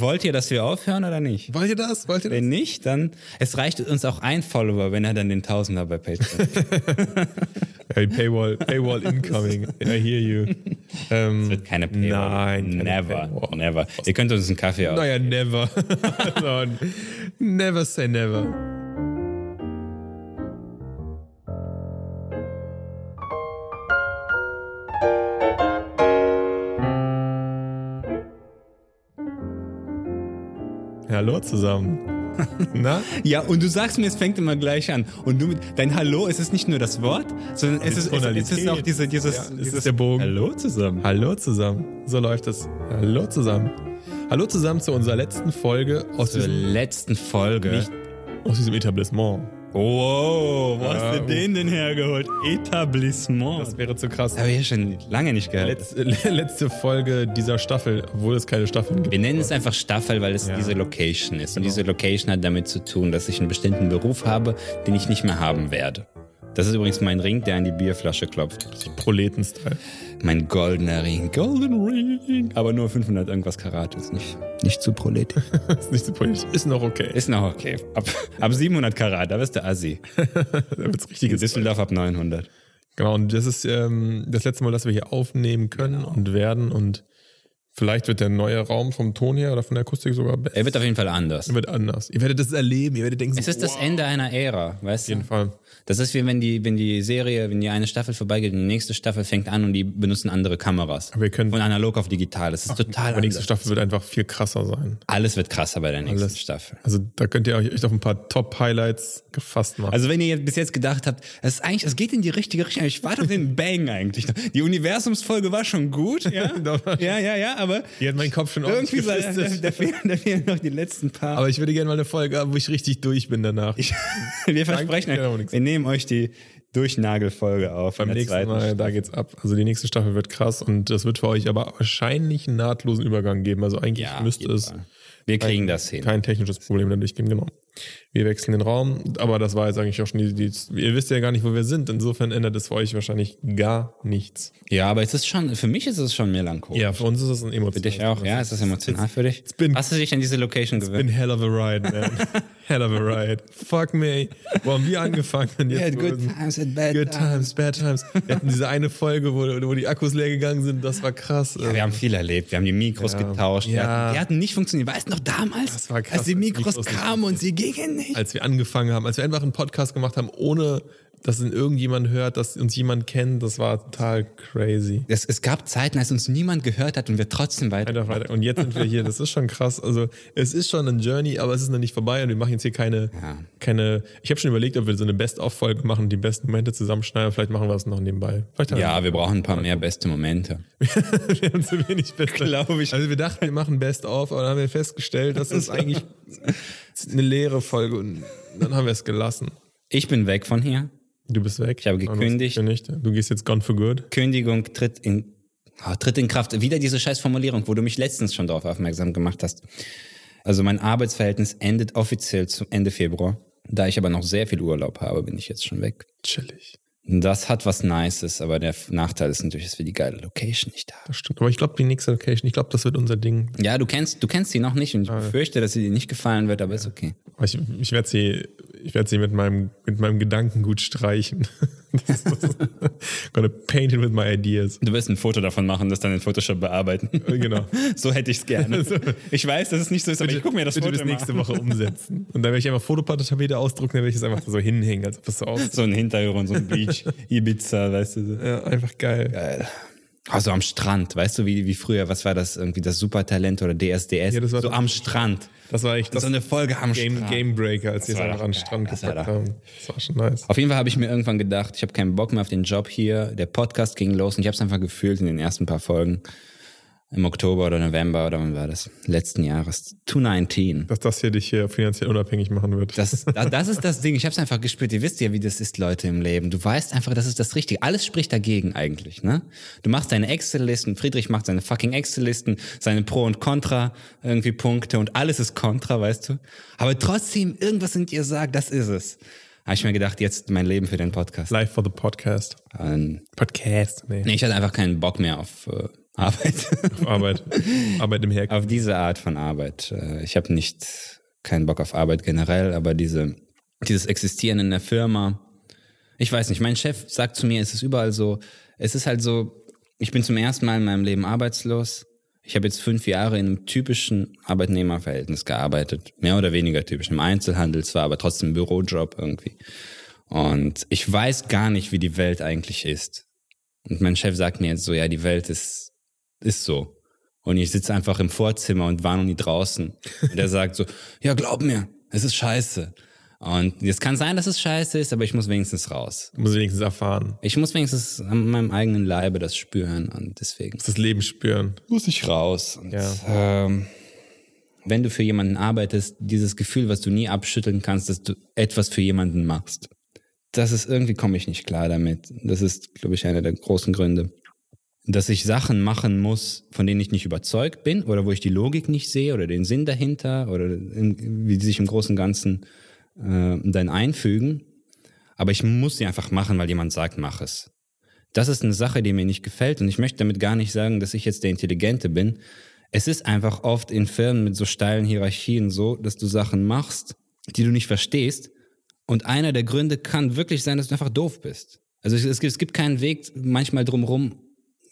wollt ihr, dass wir aufhören oder nicht? Wollt ihr das? Wollt ihr das? Wenn nicht, dann es reicht uns auch ein Follower, wenn er dann den Tausender bei Patreon. Hey, Paywall, Paywall incoming. I hear you. Ähm, Wird keine Paywall. Nein, never, Paywall. never. Ihr könnt uns einen Kaffee aus. Naja, never. never say never. Hallo zusammen. Na? Ja, und du sagst mir, es fängt immer gleich an. Und du, mit- dein Hallo, es ist nicht nur das Wort, sondern es ist, es, ist auch diese, dieses, Ja, es dieses ist der Bogen. Hallo zusammen. Hallo zusammen. So läuft es. Hallo zusammen. Hallo zusammen zu unserer letzten Folge aus Zur letzten Folge. Nicht- aus diesem Etablissement. Wow, wo hast du den denn hergeholt? Etablissement. Das wäre zu krass. Das habe ich ja schon lange nicht gehört. Letzte, letzte Folge dieser Staffel, obwohl es keine Staffeln gibt. Wir nennen es einfach Staffel, weil es Ja. diese Location ist. Und diese Location hat damit zu tun, dass ich einen bestimmten Beruf habe, den ich nicht mehr haben werde. Das ist übrigens mein Ring, der an die Bierflasche klopft. Proletenstyle. Mein goldener Ring. Golden Ring. Aber nur 500 irgendwas Karat. Ist nicht, nicht zu proletisch. ist nicht so politisch. Ist noch okay. Ist noch okay. Ab, ab 700 Karat, da bist du Assi. da wird's In richtiges. Düsseldorf ab 900. Genau, und das ist ähm, das letzte Mal, dass wir hier aufnehmen können Genau. und werden. Und vielleicht wird der neue Raum vom Ton her oder von der Akustik sogar besser. Er wird auf jeden Fall anders. wird anders. Ihr werdet das erleben. Ihr werdet denken, Es ist das wow. Ende einer Ära, weißt Auf du? jeden Fall. Das ist wie wenn die, wenn die Serie, wenn die eine Staffel vorbeigeht und die nächste Staffel fängt an und die benutzen andere Kameras. Wir können- Von analog auf digital. Das ist total Aber nächste anders. Staffel wird einfach viel krasser sein. Alles wird krasser bei der nächsten Alles. Staffel. Also da könnt ihr euch echt auf ein paar Top-Highlights gefasst machen. Also wenn ihr bis jetzt gedacht habt, es ist eigentlich, es geht in die richtige Richtung. Ich warte auf den Bang eigentlich. Die Universumsfolge war schon gut, ja, ja, ja, ja, aber die hat meinen Kopf schon irgendwie so, da, da, fehlen, da fehlen noch die letzten paar. Aber ich würde gerne mal eine Folge haben, wo ich richtig durch bin danach. wir versprechen Danke, euch, nichts. wir nehmen euch die Durchnagelfolge auf. Beim nächsten Mal, da Staffel. geht's ab. Also die nächste Staffel wird krass und es wird für euch aber wahrscheinlich einen nahtlosen Übergang geben. Also eigentlich Ja, müsste es Fall. Wir kriegen das hin. kein technisches Problem dadurch geben, genau. Wir wechseln den Raum, aber das war jetzt eigentlich auch schon die, die ihr wisst ja gar nicht, wo wir sind. Insofern ändert es für euch wahrscheinlich gar nichts. Ja, aber es ist schon, für mich ist es schon melancholisch. Ja, für uns ist es ein emotional. Für dich auch, ja? Ist das emotional für dich? been- Hast du dich an diese Location gewöhnt? Been hell of a ride, man. hell of a ride. Fuck me. Wo haben wir angefangen? Und jetzt wo- times and bad Good times, bad times. Wir hatten diese eine Folge, wo, wo die Akkus leer gegangen sind, das war krass. Ja, wir haben viel erlebt. Wir haben die Mikros getauscht. Wir Ja. hatten, die hatten nicht funktioniert. Weißt du noch damals, Das war krass, als die als Mikros Mikros kamen und sie gingen nicht? als wir angefangen haben, als wir einfach einen Podcast gemacht haben, ohne dass ihn irgendjemand hört, dass uns jemand kennt, das war total crazy. Es, es gab Zeiten, als uns niemand gehört hat und wir trotzdem weiter. Einfach weiter. Und jetzt sind wir hier, das ist schon krass. Also es ist schon ein Journey, aber es ist noch nicht vorbei und wir machen jetzt hier keine, Ja. keine. Ich habe schon überlegt, ob wir so eine Best-of-Folge machen, die besten Momente zusammenschneiden. Vielleicht machen wir das noch nebenbei. Ja, wir brauchen ein paar mehr beste Momente. wir haben zu wenig Best Glaube ich. Also wir dachten, wir machen Best-of, aber dann haben wir festgestellt, dass das eigentlich eine leere Folge und dann haben wir es gelassen. Ich bin weg von hier. Du bist weg. Ich habe gekündigt. Du, gehst jetzt gone for good. Kündigung tritt in, ah, tritt in Kraft. Wieder diese scheiß Formulierung, wo du mich letztens schon darauf aufmerksam gemacht hast. Also mein Arbeitsverhältnis endet offiziell zum Ende Februar. Da ich aber noch sehr viel Urlaub habe, bin ich jetzt schon weg. Chillig. Das hat was Nices, aber der Nachteil ist natürlich, dass wir die geile Location nicht haben. Das stimmt. Aber ich glaube, die nächste Location, ich glaube, das wird unser Ding. Ja, du kennst, du kennst sie noch nicht und ich befürchte, dass sie dir nicht gefallen wird, aber ist okay. Ich, ich werde sie, ich werde sie mit meinem, mit meinem Gedankengut streichen. Das ist, gonna paint it with my ideas. Du wirst ein Foto davon machen, das dann in Photoshop bearbeiten. Genau. so hätte ich es gerne. Ich weiß, dass es nicht so ist, aber ich guck mir das bitte Foto bis nächste mal. Woche umsetzen. Und dann werde ich einfach Fotopatapete ausdrucken, dann werde ich es einfach so hinhängen, als ob es so aussieht. So ein Hintergrund, so ein Beach, Ibiza, weißt du. so. Ja, einfach geil. Geil. Also am Strand, weißt du, wie, wie früher, was war das, irgendwie das Supertalent oder DSDS? Ja, das war so das- am Strand. Das war echt das so eine Folge am Game, Strand. Gamebreaker, als die es war einfach geil. Strand Das war gepackt haben. Das war schon nice. Auf jeden Fall habe ich mir irgendwann gedacht, ich habe keinen Bock mehr auf den Job hier. Der Podcast ging los und ich habe es einfach gefühlt in den ersten paar Folgen. Im Oktober oder November oder wann war das? Letzten Jahres. 2019. Dass das hier dich hier finanziell unabhängig machen wird. Das, da- das ist das Ding. Ich habe es einfach gespürt. Ihr wisst ja, wie das ist, Leute im Leben. Du weißt einfach, das ist das Richtige. Alles spricht dagegen eigentlich. Ne? Du machst deine Excel-Listen. Friedrich macht seine fucking Excel-Listen, seine Pro und Contra irgendwie Punkte und alles ist Contra, weißt du. Aber trotzdem irgendwas in dir sagt, das ist es. Habe ich mir gedacht, jetzt mein Leben für den Podcast. Live for the Podcast. Ähm, Podcast. Nee. nee, ich hatte einfach keinen Bock mehr auf, äh, Arbeit. Auf Arbeit. Arbeit im Herkunft. auf diese Art von Arbeit. Äh, Ich habe nicht keinen Bock auf Arbeit generell, aber diese, dieses Existieren in der Firma. Ich weiß nicht, mein Chef sagt zu mir, es ist überall so, es ist halt so, ich bin zum ersten Mal in meinem Leben arbeitslos. Ich habe jetzt fünf Jahre in einem typischen Arbeitnehmerverhältnis gearbeitet. Mehr oder weniger typisch. Im Einzelhandel zwar, aber trotzdem Bürojob irgendwie. Und ich weiß gar nicht, wie die Welt eigentlich ist. Und mein Chef sagt mir jetzt so, ja, die Welt ist, ist so. Und ich sitze einfach im Vorzimmer und war noch nie draußen. Und er sagt so, ja, glaub mir, es ist scheiße. Und es kann sein, dass es scheiße ist, aber ich muss wenigstens raus. Muss wenigstens erfahren. Ich muss wenigstens an meinem eigenen Leibe das spüren und deswegen Das Leben spüren. muss ich raus. Und, Ja. ähm, wenn du für jemanden arbeitest, dieses Gefühl, was du nie abschütteln kannst, dass du etwas für jemanden machst, das ist irgendwie komme ich nicht klar damit. Das ist, glaube ich, einer der großen Gründe. Dass ich Sachen machen muss, von denen ich nicht überzeugt bin oder wo ich die Logik nicht sehe oder den Sinn dahinter oder in, wie die sich im Großen und Ganzen äh, dann einfügen. Aber ich muss sie einfach machen, weil jemand sagt, mach es. Das ist eine Sache, die mir nicht gefällt und ich möchte damit gar nicht sagen, dass ich jetzt der Intelligente bin. Es ist einfach oft in Firmen mit so steilen Hierarchien so, dass du Sachen machst, die du nicht verstehst und einer der Gründe kann wirklich sein, dass du einfach doof bist. Also es, es, gibt, es gibt keinen Weg manchmal drumherum,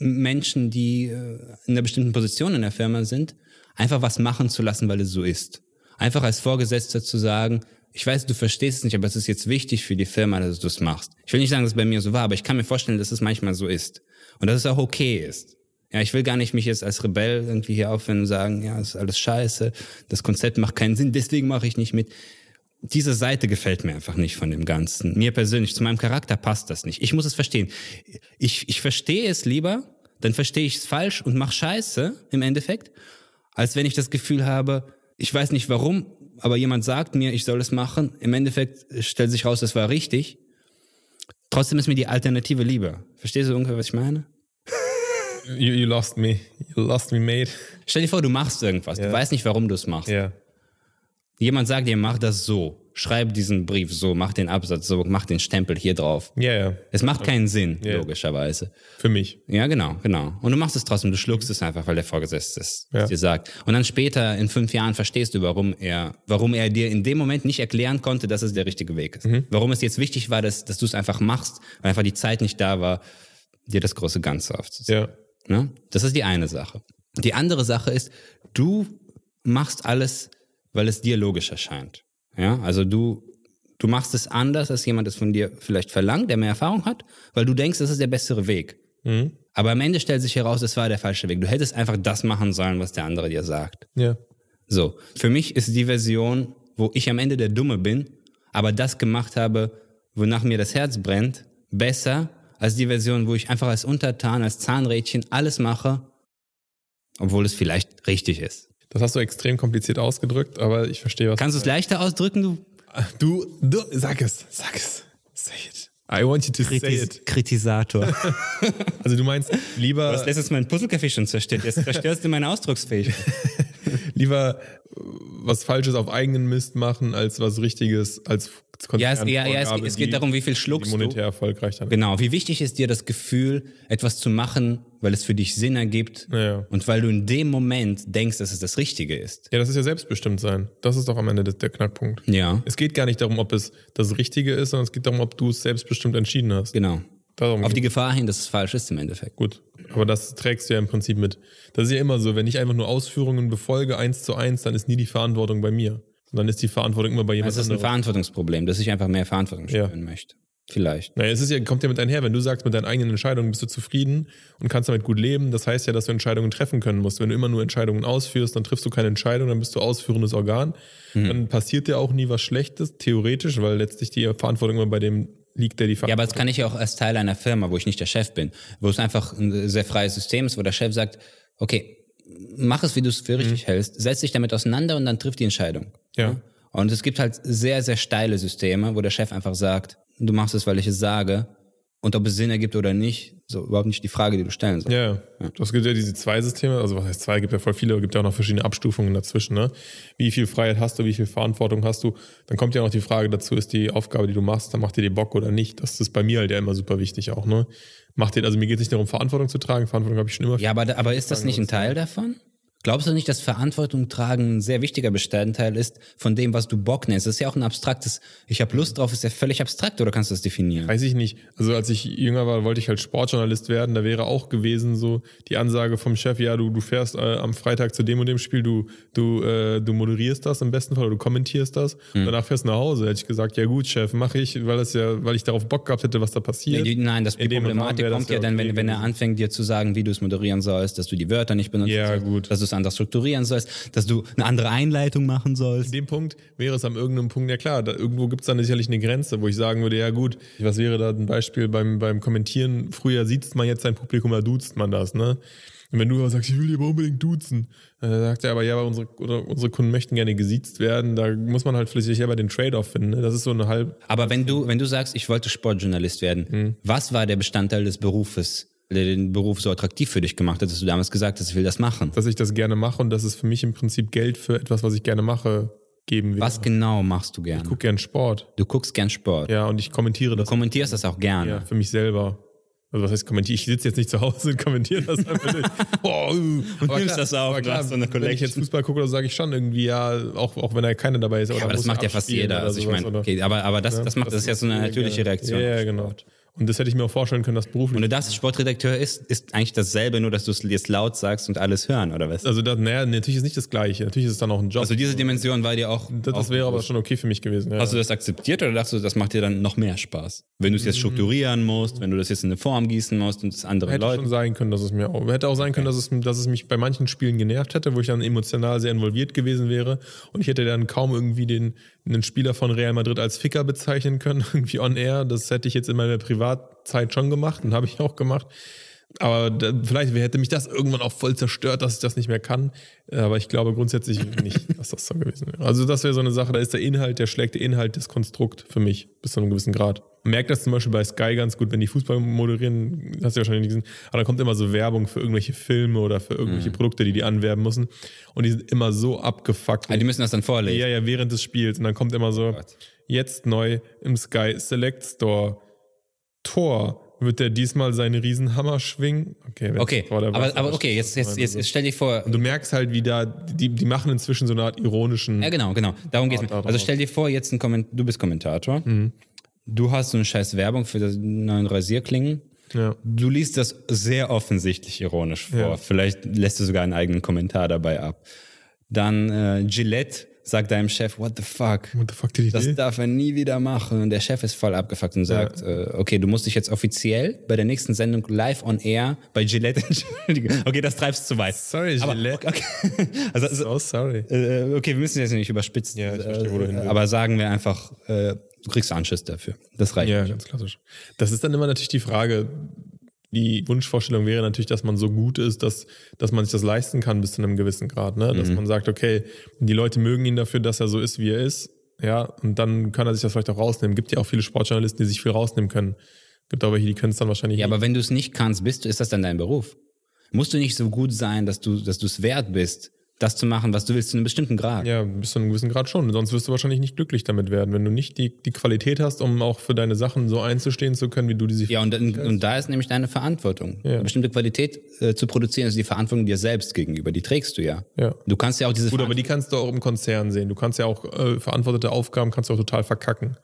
Menschen, die äh, in einer bestimmten Position in der Firma sind, einfach was machen zu lassen, weil es so ist. Einfach als Vorgesetzter zu sagen, ich weiß, du verstehst es nicht, aber es ist jetzt wichtig für die Firma, dass du es machst. Ich will nicht sagen, dass es bei mir so war, aber ich kann mir vorstellen, dass es manchmal so ist. Und dass es auch okay ist. Ja, ich will gar nicht mich jetzt als Rebell irgendwie hier aufhören und sagen, ja, ist alles scheiße, das Konzept macht keinen Sinn, deswegen mache ich nicht mit. Diese Seite gefällt mir einfach nicht von dem Ganzen. Mir persönlich, zu meinem Charakter passt das nicht. Ich muss es verstehen. Ich, ich verstehe es lieber, dann verstehe ich es falsch und mache Scheiße im Endeffekt, als wenn ich das Gefühl habe, ich weiß nicht warum, aber jemand sagt mir, ich soll es machen. Im Endeffekt stellt sich raus, das war richtig. Trotzdem ist mir die Alternative lieber. Verstehst du ungefähr, was ich meine? You, you lost me. You lost me, mate. Stell dir vor, du machst irgendwas. Du Ja. weißt nicht, warum du es machst. Ja. Jemand sagt dir, mach das so. Schreib diesen Brief so, mach den Absatz so, mach den Stempel hier drauf. Ja, ja. Es macht keinen Sinn, Ja. logischerweise. Für mich. Ja, genau, genau. Und du machst es trotzdem, du schluckst es einfach, weil der Vorgesetzte es Ja. dir sagt. Und dann später, in fünf Jahren, verstehst du, warum er, warum er dir in dem Moment nicht erklären konnte, dass es der richtige Weg ist. Mhm. Warum es jetzt wichtig war, dass, dass du es einfach machst, weil einfach die Zeit nicht da war, dir das große Ganze aufzuziehen. Ja. Ne? Das ist die eine Sache. Die andere Sache ist, du machst alles, weil es dir logisch erscheint. Ja, also du, du machst es anders, als jemand es von dir vielleicht verlangt, der mehr Erfahrung hat, weil du denkst, das ist der bessere Weg. Mhm. Aber am Ende stellt sich heraus, es war der falsche Weg. Du hättest einfach das machen sollen, was der andere dir sagt. Ja. So, für mich ist die Version, wo ich am Ende der Dumme bin, aber das gemacht habe, wonach mir das Herz brennt, besser als die Version, wo ich einfach als Untertan, als Zahnrädchen alles mache, obwohl es vielleicht richtig ist. Das hast du extrem kompliziert ausgedrückt, aber ich verstehe, was Kannst du es leichter ausdrücken, du du, du, sag es, sag es. Say it. I want you to say it. Kritisator. Also du meinst Du lieber, hast letztes Mal einen Puzzlecafé schon zerstört. Jetzt zerstörst du meine Ausdrucksfähigkeit. lieber äh, was Falsches auf eigenen Mist machen, als was Richtiges, als Ja, es, ja, ja, es, es geht die- darum, wie viel schluckst du. monetär erfolgreich dann. Genau. Wie wichtig ist dir das Gefühl, etwas zu machen, weil es für dich Sinn ergibt Ja, ja. und weil du in dem Moment denkst, dass es das Richtige ist? Ja, das ist ja selbstbestimmt sein. Das ist doch am Ende der Knackpunkt. Ja, Es geht gar nicht darum, ob es das Richtige ist, sondern es geht darum, ob du es selbstbestimmt entschieden hast. genau. Darum Auf die. Gefahr hin, dass es falsch ist im Endeffekt. Gut. Aber das trägst du ja im Prinzip mit. Das ist ja immer so, wenn ich einfach nur Ausführungen befolge, eins zu eins, dann ist nie die Verantwortung bei mir. Und dann ist die Verantwortung immer bei jemand Es ist ein anderem. Verantwortungsproblem, dass ich einfach mehr Verantwortung Ja. spüren möchte. Vielleicht. Naja, es ist ja, kommt ja mit einher, wenn du sagst, mit deinen eigenen Entscheidungen bist du zufrieden und kannst damit gut leben. Das heißt ja, dass du Entscheidungen treffen können musst. Wenn du immer nur Entscheidungen ausführst, dann triffst du keine Entscheidung, dann bist du ausführendes Organ. Hm. Dann passiert dir auch nie was Schlechtes, theoretisch, weil letztlich die Verantwortung immer bei dem liegt, der die Ja, Verantwortung aber das kann ich ja auch als Teil einer Firma, wo ich nicht der Chef bin, wo es einfach ein sehr freies System ist, wo der Chef sagt, okay, mach es, wie du es für richtig hältst, setz dich damit auseinander und dann triff die Entscheidung. Ja. Und es gibt halt sehr, sehr steile Systeme, wo der Chef einfach sagt, du machst es, weil ich es sage. und ob es Sinn ergibt oder nicht, so überhaupt nicht die Frage, die du stellen sollst. Ja, ja. Das gibt ja diese zwei Systeme, also was heißt zwei, gibt ja voll viele, gibt ja auch noch verschiedene Abstufungen dazwischen, ne? Wie viel Freiheit hast du, wie viel Verantwortung hast du? Dann kommt ja noch die Frage dazu, ist die Aufgabe, die du machst, dann macht dir die Bock oder nicht? Das ist bei mir halt ja immer super wichtig auch, ne? Macht dir, also mir geht es nicht darum, Verantwortung zu tragen, Verantwortung habe ich schon immer. Ja, aber, aber ist das nicht ein Teil davon? Glaubst du nicht, dass Verantwortung tragen ein sehr wichtiger Bestandteil ist von dem, was du Bock nennst? Das ist ja auch ein abstraktes, ich habe Lust drauf, ist ja völlig abstrakt, oder kannst du das definieren? Weiß ich nicht. Also als ich jünger war, wollte ich halt Sportjournalist werden. Da wäre auch gewesen so die Ansage vom Chef, ja, du, du fährst äh, am Freitag zu dem und dem Spiel, du, du, äh, du moderierst das im besten Fall oder du kommentierst das. Hm. Danach fährst du nach Hause. Hätte ich gesagt, ja gut, Chef, mache ich, weil das ja, weil ich darauf Bock gehabt hätte, was da passiert. Nee, nein, das, die Problematik kommt ja ja dann, wenn, wenn er anfängt, dir zu sagen, wie du es moderieren sollst, dass du die Wörter nicht benutzen Ja, gut. dass du es anders strukturieren sollst, dass du eine andere Einleitung machen sollst. In dem Punkt wäre es am irgendeinem Punkt, ja klar, da, irgendwo gibt es dann sicherlich eine Grenze, wo ich sagen würde, ja gut, was wäre da ein Beispiel beim, beim Kommentieren? Früher sieht man jetzt sein Publikum, da duzt man das, ne? Und wenn du aber sagst, ich will die aber unbedingt duzen, dann sagt er aber, ja, aber unsere, unsere Kunden möchten gerne gesiezt werden, da muss man halt vielleicht selber den Trade-off finden. Ne? Das ist so eine halb. Aber wenn du, wenn du sagst, ich wollte Sportjournalist werden, Hm. was war der Bestandteil des Berufes, der den Beruf so attraktiv für dich gemacht hat, dass du damals gesagt hast, ich will das machen? dass ich das gerne mache und dass es für mich im Prinzip Geld für etwas, was ich gerne mache, geben will. Was genau machst du Ich gern? gucke gern Sport. Du guckst gern Sport. Ja, und ich kommentiere das Kommentierst das auch gerne. ja, für mich selber. Also was heißt kommentieren? Ich sitze jetzt nicht zu Hause und kommentiere das einfach durch. Boah, uh. Aber nimmst das aber du hast so eine wenn ich Collection. jetzt Fußball gucke, dann sage ich schon irgendwie, ja, auch, auch wenn da keiner dabei ist. Oder aber das macht ja fast jeder. Also ich meine, okay, aber, aber das, Ja, das macht das, ist ja so eine natürliche. Reaktion. Ja, ja, genau. Sport. Und das hätte ich mir auch vorstellen können, dass beruflich. Und du dachtest, Sportredakteur ist, ist eigentlich dasselbe, nur dass du es jetzt laut sagst und alles hören, oder was? also das, naja, natürlich ist nicht das Gleiche. Natürlich ist es dann auch ein Job. Also diese Dimension war dir auch. das, auch das wäre aber schon okay für mich gewesen. Ja. Hast du das akzeptiert oder dachtest du, das macht dir dann noch mehr Spaß? Wenn du es jetzt strukturieren musst, wenn du das jetzt in eine Form gießen musst und es anderen Hätte Leuten. schon sein können, dass es mir auch, hätte auch sein können, dass es, dass es mich bei manchen Spielen genervt hätte, wo ich dann emotional sehr involviert gewesen wäre und ich hätte dann kaum irgendwie den, einen Spieler von Real Madrid als Ficker bezeichnen können, irgendwie on air. Das hätte ich jetzt in meiner Privatzeit schon gemacht und habe ich auch gemacht. Aber da, vielleicht hätte mich das irgendwann auch voll zerstört, dass ich das nicht mehr kann. Aber ich glaube grundsätzlich nicht, dass das so gewesen wäre. Also das wäre so eine Sache, da ist der Inhalt, der schlägt der Inhalt das Konstrukt für mich bis zu einem gewissen Grad. Man merkt das zum Beispiel bei Sky ganz gut, wenn die Fußball moderieren, hast du wahrscheinlich nicht gesehen, aber da kommt immer so Werbung für irgendwelche Filme oder für irgendwelche Produkte, die die anwerben müssen. Und die sind immer so abgefuckt. Ah, die müssen das dann vorlesen. Ja, ja, während des Spiels. Und dann kommt immer so, jetzt neu im Sky Select Store. Tor. Wird der diesmal seinen Riesenhammer schwingen? Okay, Okay, aber, aber okay, jetzt, jetzt, jetzt, jetzt stell dir vor, Und du merkst halt, wie da, die, die machen inzwischen so eine Art ironischen. Ja, genau, genau. Darum geht's. da mir. Also stell dir vor, jetzt ein Komment du bist Kommentator. Du hast so eine scheiß Werbung für das neuen Rasierklingen. Ja. Du liest das sehr offensichtlich ironisch vor. Ja. Vielleicht lässt du sogar einen eigenen Kommentar dabei ab. Dann äh, Gillette sagt deinem Chef, what the fuck? What the fuck did he Das do? darf er nie wieder machen. Und der Chef ist voll abgefuckt und sagt, äh, okay, du musst dich jetzt offiziell bei der nächsten Sendung live on air bei Gillette entschuldigen. Okay, das treibst zu weit. Sorry, Aber, Gillette. okay, also, also, Oh, sorry. äh, okay, wir müssen jetzt nicht überspitzen. Ja, ich verstehe, wo du hin willst. Aber sagen wir einfach, äh, du kriegst Anschiss dafür. Das reicht. Ja, ganz klassisch. Das ist dann immer natürlich die Frage, die Wunschvorstellung wäre natürlich, dass man so gut ist, dass, dass man sich das leisten kann bis zu einem gewissen Grad. Ne? Dass man sagt, okay, die Leute mögen ihn dafür, dass er so ist, wie er ist. Ja, und dann kann er sich das vielleicht auch rausnehmen. Gibt ja auch viele Sportjournalisten, die sich viel rausnehmen können. Gibt aber welche, die können es dann wahrscheinlich Ja, nicht. aber wenn du es nicht kannst, bist du, ist das dann dein Beruf? Musst du nicht so gut sein, dass du, dass du es wert bist, das zu machen, was du willst, zu einem bestimmten Grad? Ja, bis zu einem gewissen Grad schon. Sonst wirst du wahrscheinlich nicht glücklich damit werden, wenn du nicht die, die Qualität hast, um auch für deine Sachen so einzustehen zu können, wie du die sich Ja, und, und, und da ist nämlich deine Verantwortung. Ja. Eine bestimmte Qualität äh, zu produzieren, ist die Verantwortung dir selbst gegenüber. Die trägst du ja. Ja. Du kannst ja auch diese Gut, aber die kannst du auch im Konzern sehen. Du kannst ja auch äh, verantwortete Aufgaben kannst du auch total verkacken.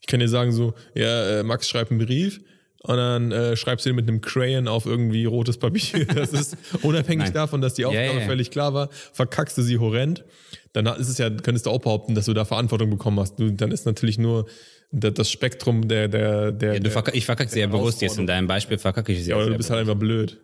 Ich kann dir sagen so, ja, äh, Max schreibt einen Brief und dann äh, schreibst du den mit einem Crayon auf irgendwie rotes Papier. Das ist unabhängig Nein. davon, dass die Aufgabe ja, ja. völlig klar war, verkackst du sie horrend. Dann ist es ja, könntest du auch behaupten, dass du da Verantwortung bekommen hast. Du, dann ist natürlich nur da- das Spektrum der der der. ja, verkack, ich verkacke sehr bewusst jetzt in deinem Beispiel, verkacke ich sie ja, sehr du bist halt einfach blöd.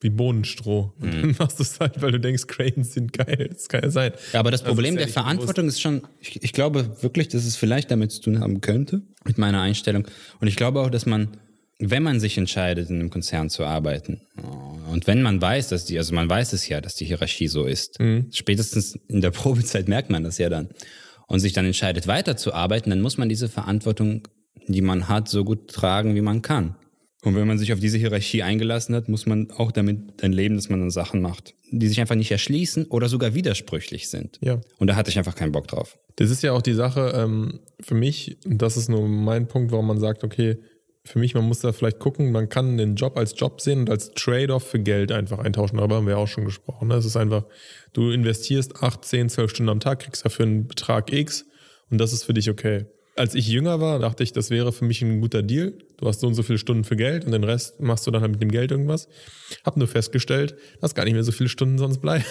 Wie Bohnenstroh. Und Mhm. dann machst du es halt, weil du denkst, Crayons sind geil. Das kann ja sein. Ja, aber das Also Problem ja der Verantwortung ist schon, ich, ich glaube wirklich, dass es vielleicht damit zu tun haben könnte, mit meiner Einstellung. Und ich glaube auch, dass man, wenn man sich entscheidet, in einem Konzern zu arbeiten, und wenn man weiß, dass die, also man weiß es ja, dass die Hierarchie so ist, spätestens in der Probezeit merkt man das ja dann, und sich dann entscheidet, weiterzuarbeiten, dann muss man diese Verantwortung, die man hat, so gut tragen, wie man kann. Und wenn man sich auf diese Hierarchie eingelassen hat, muss man auch damit dann leben, dass man dann Sachen macht, die sich einfach nicht erschließen oder sogar widersprüchlich sind. Ja. Und da hatte ich einfach keinen Bock drauf. Das ist ja auch die Sache ähm, für mich, und das ist nur mein Punkt, warum man sagt, okay, für mich, man muss da vielleicht gucken, man kann den Job als Job sehen und als Trade-off für Geld einfach eintauschen. Darüber haben wir auch schon gesprochen. Ne? Es ist einfach, du investierst 8, 10, 12 Stunden am Tag, kriegst dafür einen Betrag X und das ist für dich okay. Als ich jünger war, dachte ich, das wäre für mich ein guter Deal. Du hast so und so viele Stunden für Geld und den Rest machst du dann halt mit dem Geld irgendwas. Hab nur festgestellt, dass gar nicht mehr so viele Stunden sonst bleiben.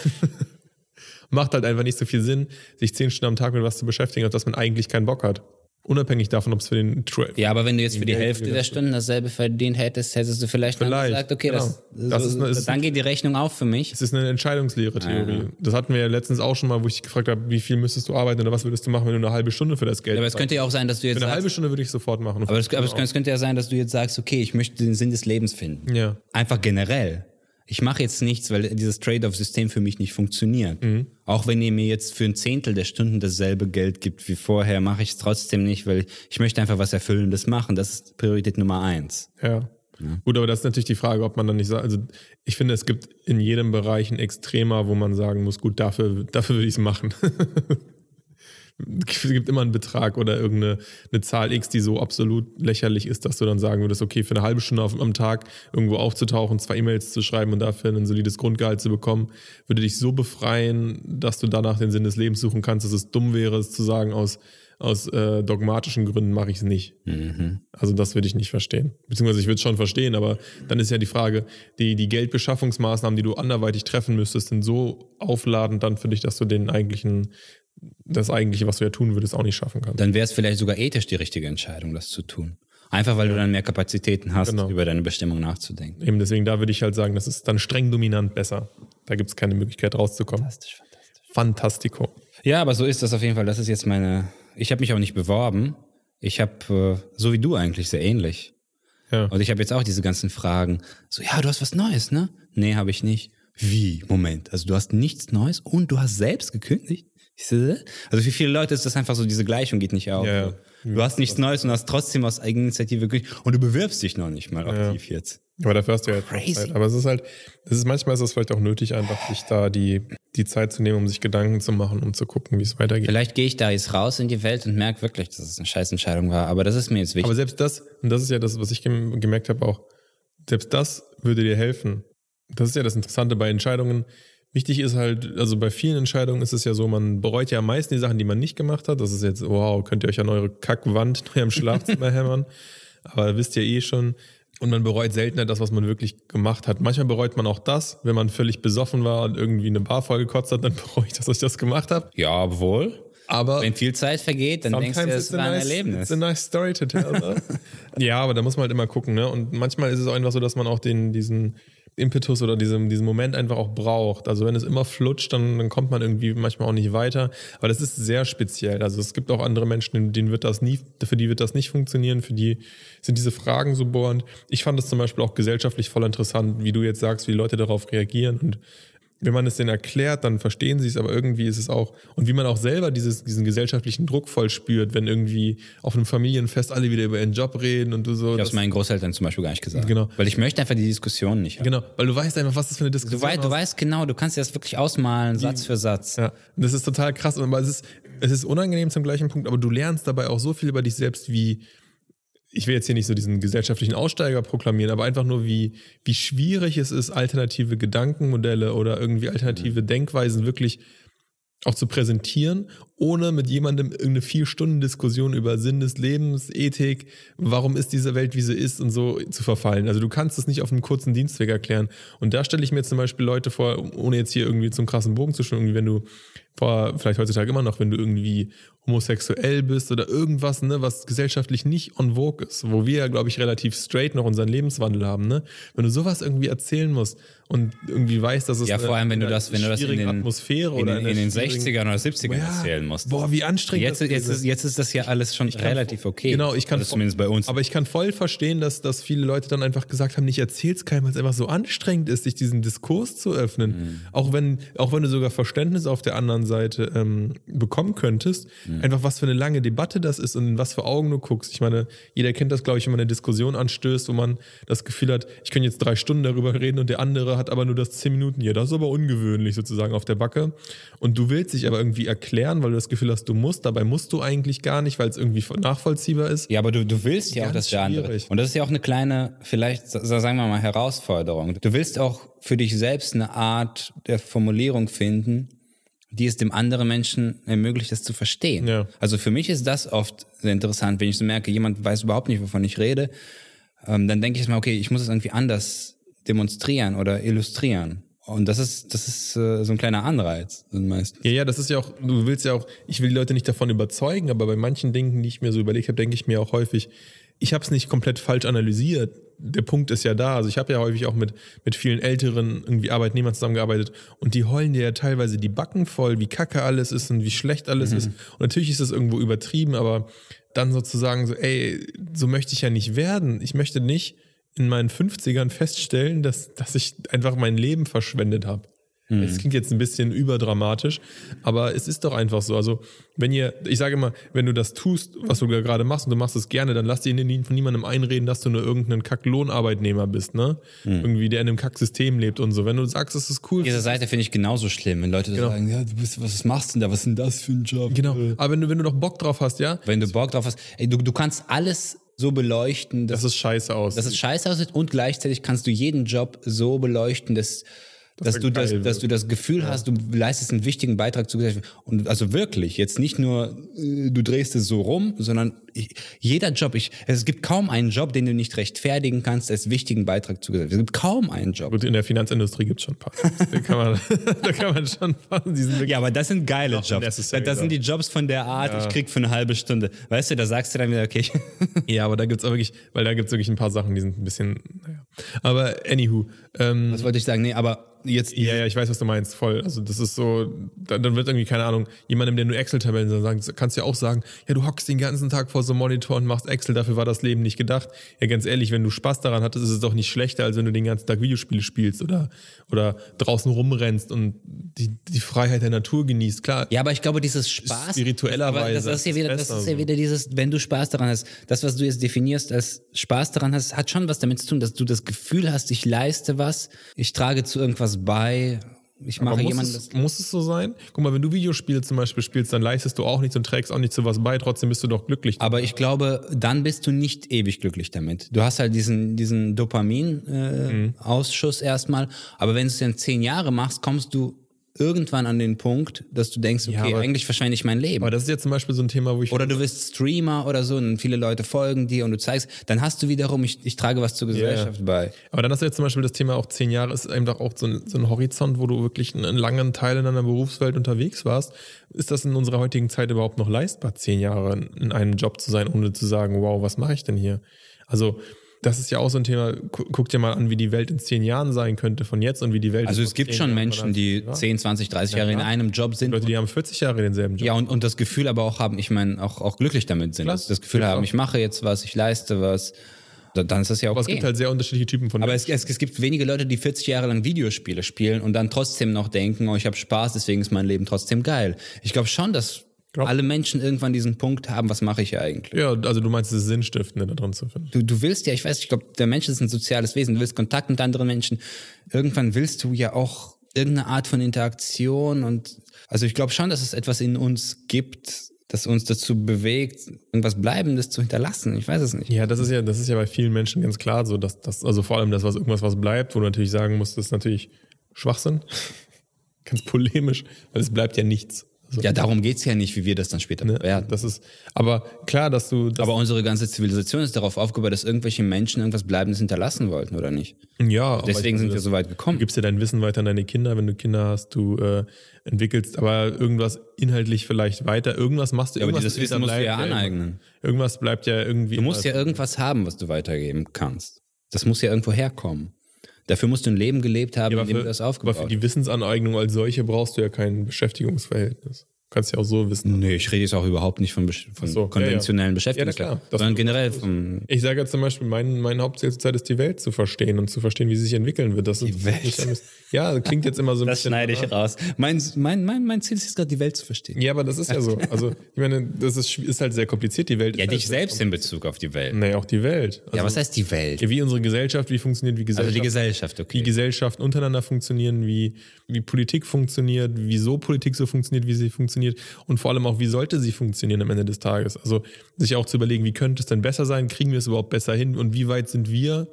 Macht halt einfach nicht so viel Sinn, sich zehn Stunden am Tag mit was zu beschäftigen, auf das man eigentlich keinen Bock hat. Unabhängig davon, ob es für den Tra Ja, aber wenn du jetzt für die Hälfte der. Stunden dasselbe verdient hättest, hättest du vielleicht, dann Vielleicht, gesagt, okay, das, genau. Das so, ist eine- dann geht die Rechnung auf für mich. Es ist eine Entscheidungslehre-Theorie. Ja. Das hatten wir ja letztens auch schon mal, wo ich gefragt habe, wie viel müsstest du arbeiten oder was würdest du machen, wenn du eine halbe Stunde für das Geld Aber es könnte ja auch sein, dass du jetzt Für eine halbe sagst, Stunde würde ich sofort machen. aber, es, aber es könnte ja sein, dass du jetzt sagst, okay, ich möchte den Sinn des Lebens finden. ja. Einfach generell. Ich mache jetzt nichts, weil dieses Trade-off-System für mich nicht funktioniert. Mhm. Auch wenn ihr mir jetzt für ein Zehntel der Stunden dasselbe Geld gibt wie vorher, mache ich es trotzdem nicht, weil ich möchte einfach was Erfüllendes machen. Das ist Priorität Nummer eins. Ja. Gut, aber das ist natürlich die Frage, ob man dann nicht sagt, also ich finde, es gibt in jedem Bereich ein Extremer, wo man sagen muss, gut, dafür, dafür würde ich es machen. es gibt immer einen Betrag oder irgendeine eine Zahl X, die so absolut lächerlich ist, dass du dann sagen würdest, okay, für eine halbe Stunde auf, am Tag irgendwo aufzutauchen, zwei E-Mails zu schreiben und dafür ein solides Grundgehalt zu bekommen, würde dich so befreien, dass du danach den Sinn des Lebens suchen kannst, dass es dumm wäre, es zu sagen, aus, aus äh, dogmatischen Gründen mache ich es nicht. Also das würde ich nicht verstehen. Beziehungsweise ich würde es schon verstehen, aber dann ist ja die Frage, die, die Geldbeschaffungsmaßnahmen, die du anderweitig treffen müsstest, sind so aufladend dann für dich, dass du den eigentlichen, das eigentliche, was du ja tun würdest, auch nicht schaffen kannst. Dann wäre es vielleicht sogar ethisch die richtige Entscheidung, das zu tun. Einfach weil du dann mehr Kapazitäten hast, Genau. über deine Bestimmung nachzudenken. Eben deswegen, da würde ich halt sagen, das ist dann streng dominant besser. Da gibt es keine Möglichkeit rauszukommen. Fantastisch, fantastisch. Fantastico. Ja, aber so ist das auf jeden Fall. Das ist jetzt meine. Ich habe mich auch nicht beworben. Ich habe, äh, so wie du eigentlich, sehr ähnlich. Ja. Und ich habe jetzt auch diese ganzen Fragen. So, ja, du hast was Neues, ne? Nee, habe ich nicht. Wie? Moment. Also du hast nichts Neues und du hast selbst gekündigt? Also für viele Leute ist das einfach so, diese Gleichung geht nicht auf. Ja, ja. Du hast nichts Neues und hast trotzdem aus Eigeninitiative und du bewirbst dich noch nicht mal aktiv jetzt. Aber dafür hast du ja Crazy. Zeit. Aber es ist halt, es ist manchmal ist es vielleicht auch nötig, einfach sich da die, die Zeit zu nehmen, um sich Gedanken zu machen, um zu gucken, wie es weitergeht. Vielleicht gehe ich da jetzt raus in die Welt und merke wirklich, dass es eine Scheißentscheidung war. Aber das ist mir jetzt wichtig. Aber selbst das, und das ist ja das, was ich gem- gemerkt habe auch, selbst das würde dir helfen. Das ist ja das Interessante bei Entscheidungen. Wichtig ist halt, also bei vielen Entscheidungen ist es ja so, man bereut ja am meisten die Sachen, die man nicht gemacht hat. Das ist jetzt, wow, könnt ihr euch an eure Kackwand in eurem Schlafzimmer hämmern. Aber wisst ihr eh schon. Und man bereut seltener das, was man wirklich gemacht hat. Manchmal bereut man auch das, wenn man völlig besoffen war und irgendwie eine Bar vollgekotzt hat, dann bereue ich, dass ich das gemacht habe. ja, obwohl. Aber Wenn viel Zeit vergeht, dann denkst du, es war ein nice, Erlebnis. It's a nice story to tell. Ne? ja, aber da muss man halt immer gucken. Ne? Und manchmal ist es auch einfach so, dass man auch den, diesen Impetus oder diesen, diesen Moment einfach auch braucht. Also wenn es immer flutscht, dann, dann kommt man irgendwie manchmal auch nicht weiter. Aber das ist sehr speziell. Also es gibt auch andere Menschen, denen wird das nie, für die wird das nicht funktionieren. Für die sind diese Fragen so bohrend. Ich fand es zum Beispiel auch gesellschaftlich voll interessant, wie du jetzt sagst, wie Leute darauf reagieren und wenn man es denen erklärt, dann verstehen sie es, aber irgendwie ist es auch, und wie man auch selber dieses, diesen gesellschaftlichen Druck voll spürt, wenn irgendwie auf einem Familienfest alle wieder über ihren Job reden und du so. Ich habe es meinen Großeltern zum Beispiel gar nicht gesagt. Genau. Weil ich möchte einfach die Diskussion nicht haben. genau, weil du weißt einfach, was das für eine Diskussion Du, weißt, du weißt genau, du kannst dir das wirklich ausmalen, Satz für Satz. Ja, und das ist total krass, aber es ist, es ist unangenehm zum gleichen Punkt, aber du lernst dabei auch so viel über dich selbst, wie, ich will jetzt hier nicht so diesen gesellschaftlichen Aussteiger proklamieren, aber einfach nur, wie, wie schwierig es ist, alternative Gedankenmodelle oder irgendwie alternative Denkweisen wirklich auch zu präsentieren, ohne mit jemandem irgendeine vier Stunden Diskussion über Sinn des Lebens, Ethik, warum ist diese Welt, wie sie ist und so zu verfallen. Also du kannst es nicht auf einem kurzen Dienstweg erklären. Und da stelle ich mir zum Beispiel Leute vor, ohne jetzt hier irgendwie zum krassen Bogen zu irgendwie wenn du vor, vielleicht heutzutage immer noch, wenn du irgendwie homosexuell bist oder irgendwas, ne, was gesellschaftlich nicht on vogue ist, wo wir ja, glaube ich, relativ straight noch unseren Lebenswandel haben, ne? Wenn du sowas irgendwie erzählen musst und irgendwie weiß, dass es Ja, vor allem, wenn du das, wenn du das in den, Atmosphäre in, oder den- in den schwierigen- 60ern oder 70ern Ja. erzählen musst. Boah, wie anstrengend Jetzt, das jetzt, ist, jetzt ist das ja alles schon kann relativ vo- okay. Genau, ich kann also zumindest bei uns. Aber ich kann voll verstehen, dass, dass viele Leute dann einfach gesagt haben, ich erzähl's keinem, weil es einfach so anstrengend ist, sich diesen Diskurs zu öffnen. Mhm. Auch wenn, auch wenn du sogar Verständnis auf der anderen Seite ähm, bekommen könntest, Mhm. einfach was für eine lange Debatte das ist und in was für Augen du guckst. Ich meine, jeder kennt das, glaube ich, wenn man eine Diskussion anstößt, wo man das Gefühl hat, ich kann jetzt drei Stunden darüber reden und der andere hat aber nur das zehn Minuten. Ja, das ist aber ungewöhnlich sozusagen auf der Backe. Und du willst dich aber irgendwie erklären, weil du das Gefühl hast, du musst. Dabei musst du eigentlich gar nicht, weil es irgendwie nachvollziehbar ist. Ja, aber du, du willst ja auch, dass der andere. Und das ist ja auch eine kleine, vielleicht sa- sagen wir mal, Herausforderung. Du willst auch für dich selbst eine Art der Formulierung finden, die es dem anderen Menschen ermöglicht, das zu verstehen. Ja. Also für mich ist das oft sehr interessant, wenn ich so merke, jemand weiß überhaupt nicht, wovon ich rede, ähm, dann denke ich mal, okay, ich muss es irgendwie anders demonstrieren oder illustrieren. Und das ist, das ist äh, so ein kleiner Anreiz meistens. Ja, ja, das ist ja auch, du willst ja auch, ich will die Leute nicht davon überzeugen, aber bei manchen Dingen, die ich mir so überlegt habe, denke ich mir auch häufig, ich habe es nicht komplett falsch analysiert. Der Punkt ist ja da. Also ich habe ja häufig auch mit, mit vielen älteren irgendwie Arbeitnehmern zusammengearbeitet und die heulen dir ja teilweise die Backen voll, wie kacke alles ist und wie schlecht alles ist. Und natürlich ist das irgendwo übertrieben, aber dann sozusagen so, ey, so möchte ich ja nicht werden. Ich möchte nicht in meinen 50ern feststellen, dass, dass ich einfach mein Leben verschwendet habe. Es klingt jetzt ein bisschen überdramatisch, aber es ist doch einfach so. Also, wenn ihr, ich sage immer, wenn du das tust, was du gerade machst und du machst es gerne, dann lass dir von niemandem einreden, dass du nur irgendein Kack-Lohnarbeitnehmer bist, ne? Irgendwie, der in einem Kack-System lebt und so. Wenn du sagst, es ist cool. Diese Seite finde ich genauso schlimm, wenn Leute Genau. sagen, ja, du bist, was machst du denn da, was ist denn das für ein Job? Genau. Aber wenn du, wenn du doch Bock drauf hast, ja, Wenn du Bock drauf hast, ey, du, du kannst alles so beleuchten, dass, das ist scheiße aus. dass es scheiße aussieht und gleichzeitig kannst du jeden Job so beleuchten, dass, dass, du das, dass du das Gefühl hast, du leistest einen wichtigen Beitrag zur Gesellschaft. Und also wirklich, jetzt nicht nur, äh, du drehst es so rum, sondern ich, jeder Job, ich, es gibt kaum einen Job, den du nicht rechtfertigen kannst als wichtigen Beitrag Gesellschaft. Es gibt kaum einen Job. Gut, in der Finanzindustrie gibt es schon ein paar. da, kann man, da kann man schon, Ja, aber das sind geile Jobs. necessary Das sind die Jobs von der Art, ich krieg für eine halbe Stunde. Weißt du, da sagst du dann wieder, okay, Ja, aber da gibt's auch wirklich, weil da gibt's wirklich ein paar Sachen, die sind ein bisschen, naja. Aber anywho, ähm, was wollte ich sagen? Nee, aber jetzt, ja, ja, ich weiß, was du meinst, voll. Also das ist so, dann, dann wird irgendwie, keine Ahnung, jemandem, der nur Excel-Tabellen sagt, kannst du ja auch sagen, ja, du hockst den ganzen Tag vor so Monitor und machst Excel, dafür war das Leben nicht gedacht. Ja, ganz ehrlich, wenn du Spaß daran hattest, ist es doch nicht schlechter, als wenn du den ganzen Tag Videospiele spielst oder, oder draußen rumrennst und die, die Freiheit der Natur genießt. Klar, Ja, aber ich glaube, dieses Spaß. spirituellerweise aber das ist ja wieder, das ist ja wieder dieses, wenn du Spaß daran hast, das, was du jetzt definierst als Spaß daran hast, hat schon was damit zu tun, dass du das Gefühl hast, ich leiste was, ich trage zu irgendwas bei, ich mache muss, jemandem es, das. muss es so sein? Guck mal, wenn du Videospiele zum Beispiel spielst, dann leistest du auch nichts und trägst auch nicht zu was bei, trotzdem bist du doch glücklich. Aber ich glaube, dann bist du nicht ewig glücklich damit. Du hast halt diesen, diesen Dopamin-Ausschuss erstmal, aber wenn du es dann zehn Jahre machst, kommst du irgendwann an den Punkt, dass du denkst, okay, aber- eigentlich verschwende ich mein Leben. Aber das ist jetzt zum Beispiel so ein Thema, wo ich. Oder du bist Streamer oder so und viele Leute folgen dir und du zeigst, dann hast du wiederum, ich, ich trage was zur Gesellschaft bei. aber dann hast du jetzt zum Beispiel das Thema auch zehn Jahre ist einfach auch so ein, so ein Horizont, wo du wirklich einen, einen langen Teil in einer Berufswelt unterwegs warst. Ist das in unserer heutigen Zeit überhaupt noch leistbar, zehn Jahre in einem Job zu sein, ohne zu sagen, wow, was mache ich denn hier? Also, das ist ja auch so ein Thema. Gu- Guck dir mal an, wie die Welt in zehn Jahren sein könnte von jetzt und wie die Welt. Also in es gibt schon Jahren Menschen, war. die Ja. 10, 20, 30 Jahre in Ja. einem Job sind. Leute, die haben 40 Jahre denselben Job. Ja, und, und das Gefühl aber auch haben, ich meine, auch, auch glücklich damit sind. Klar, Das Gefühl haben, auch. ich mache jetzt was, ich leiste was. Da- Dann ist das ja okay. Aber es gibt halt sehr unterschiedliche Typen von aber Menschen. es, es, es gibt wenige Leute, die 40 Jahre lang Videospiele spielen und dann trotzdem noch denken, oh, ich habe Spaß, deswegen ist mein Leben trotzdem geil. Ich glaube schon, dass Glaub- alle Menschen irgendwann diesen Punkt haben, was mache ich hier eigentlich? Ja, also du meinst, es ist Sinnstiftende da drin zu finden. Du, du willst ja, ich weiß, ich glaube, der Mensch ist ein soziales Wesen, du willst Kontakt mit anderen Menschen. Irgendwann willst du ja auch irgendeine Art von Interaktion und also ich glaube schon, dass es etwas in uns gibt, das uns dazu bewegt, irgendwas Bleibendes zu hinterlassen. Ich weiß es nicht. Ja, das ist ja, das ist ja bei vielen Menschen ganz klar so, dass das, also vor allem das, was irgendwas, was bleibt, wo du natürlich sagen musst, das ist natürlich Schwachsinn. ganz polemisch, weil es bleibt ja nichts. Also, Ja, darum geht's ja nicht, wie wir das dann später ne, werden. das ist, aber klar, dass du, dass, Aber unsere ganze Zivilisation ist darauf aufgebaut, dass irgendwelche Menschen irgendwas Bleibendes hinterlassen wollten, oder nicht? ja, aber Deswegen sind wir so weit Du gekommen. gibst ja dein Wissen weiter an deine Kinder, wenn du Kinder hast, du äh, entwickelst aber irgendwas inhaltlich vielleicht weiter, irgendwas machst du, aber irgendwas dieses Wissen musst du ja aneignen. Irgendwas bleibt ja irgendwie. Du musst ja irgendwas haben, was du weitergeben kannst. Das muss ja irgendwo herkommen. Dafür musst du ein Leben gelebt haben, Ja, in dem aber du das für, aber aufgebaut für hast. die Wissensaneignung als solche brauchst du ja kein Beschäftigungsverhältnis. Du kannst ja auch so wissen. Nee, ich rede jetzt auch überhaupt nicht von, von so, ja, konventionellen Ja, na Beschäftigungsverhältnissen, klar. Das- sondern generell vom Ich sage ja zum Beispiel, mein, mein Hauptziel zur Zeit ist, die Welt zu verstehen und zu verstehen, wie sie sich entwickeln wird. Das die Welt. ja, das klingt jetzt immer so ein Das bisschen. schneide ich raus. Mein, mein, mein, mein Ziel ist jetzt gerade, die Welt zu verstehen. Ja, aber das ist ja so. Also, ich meine, das ist, ist halt sehr kompliziert, die Welt. Ja, ist dich halt selbst in Bezug auf die Welt. Nee, auch die Welt. Also, Ja, was heißt die Welt? wie unsere Gesellschaft, wie funktioniert wie Also Gesellschaft, die Gesellschaft, wie okay. Gesellschaften untereinander funktionieren, wie, wie Politik funktioniert, wieso Politik so funktioniert, wie sie funktioniert und vor allem auch, wie sollte sie funktionieren am Ende des Tages. Also sich auch zu überlegen, wie könnte es denn besser sein, kriegen wir es überhaupt besser hin und wie weit sind wir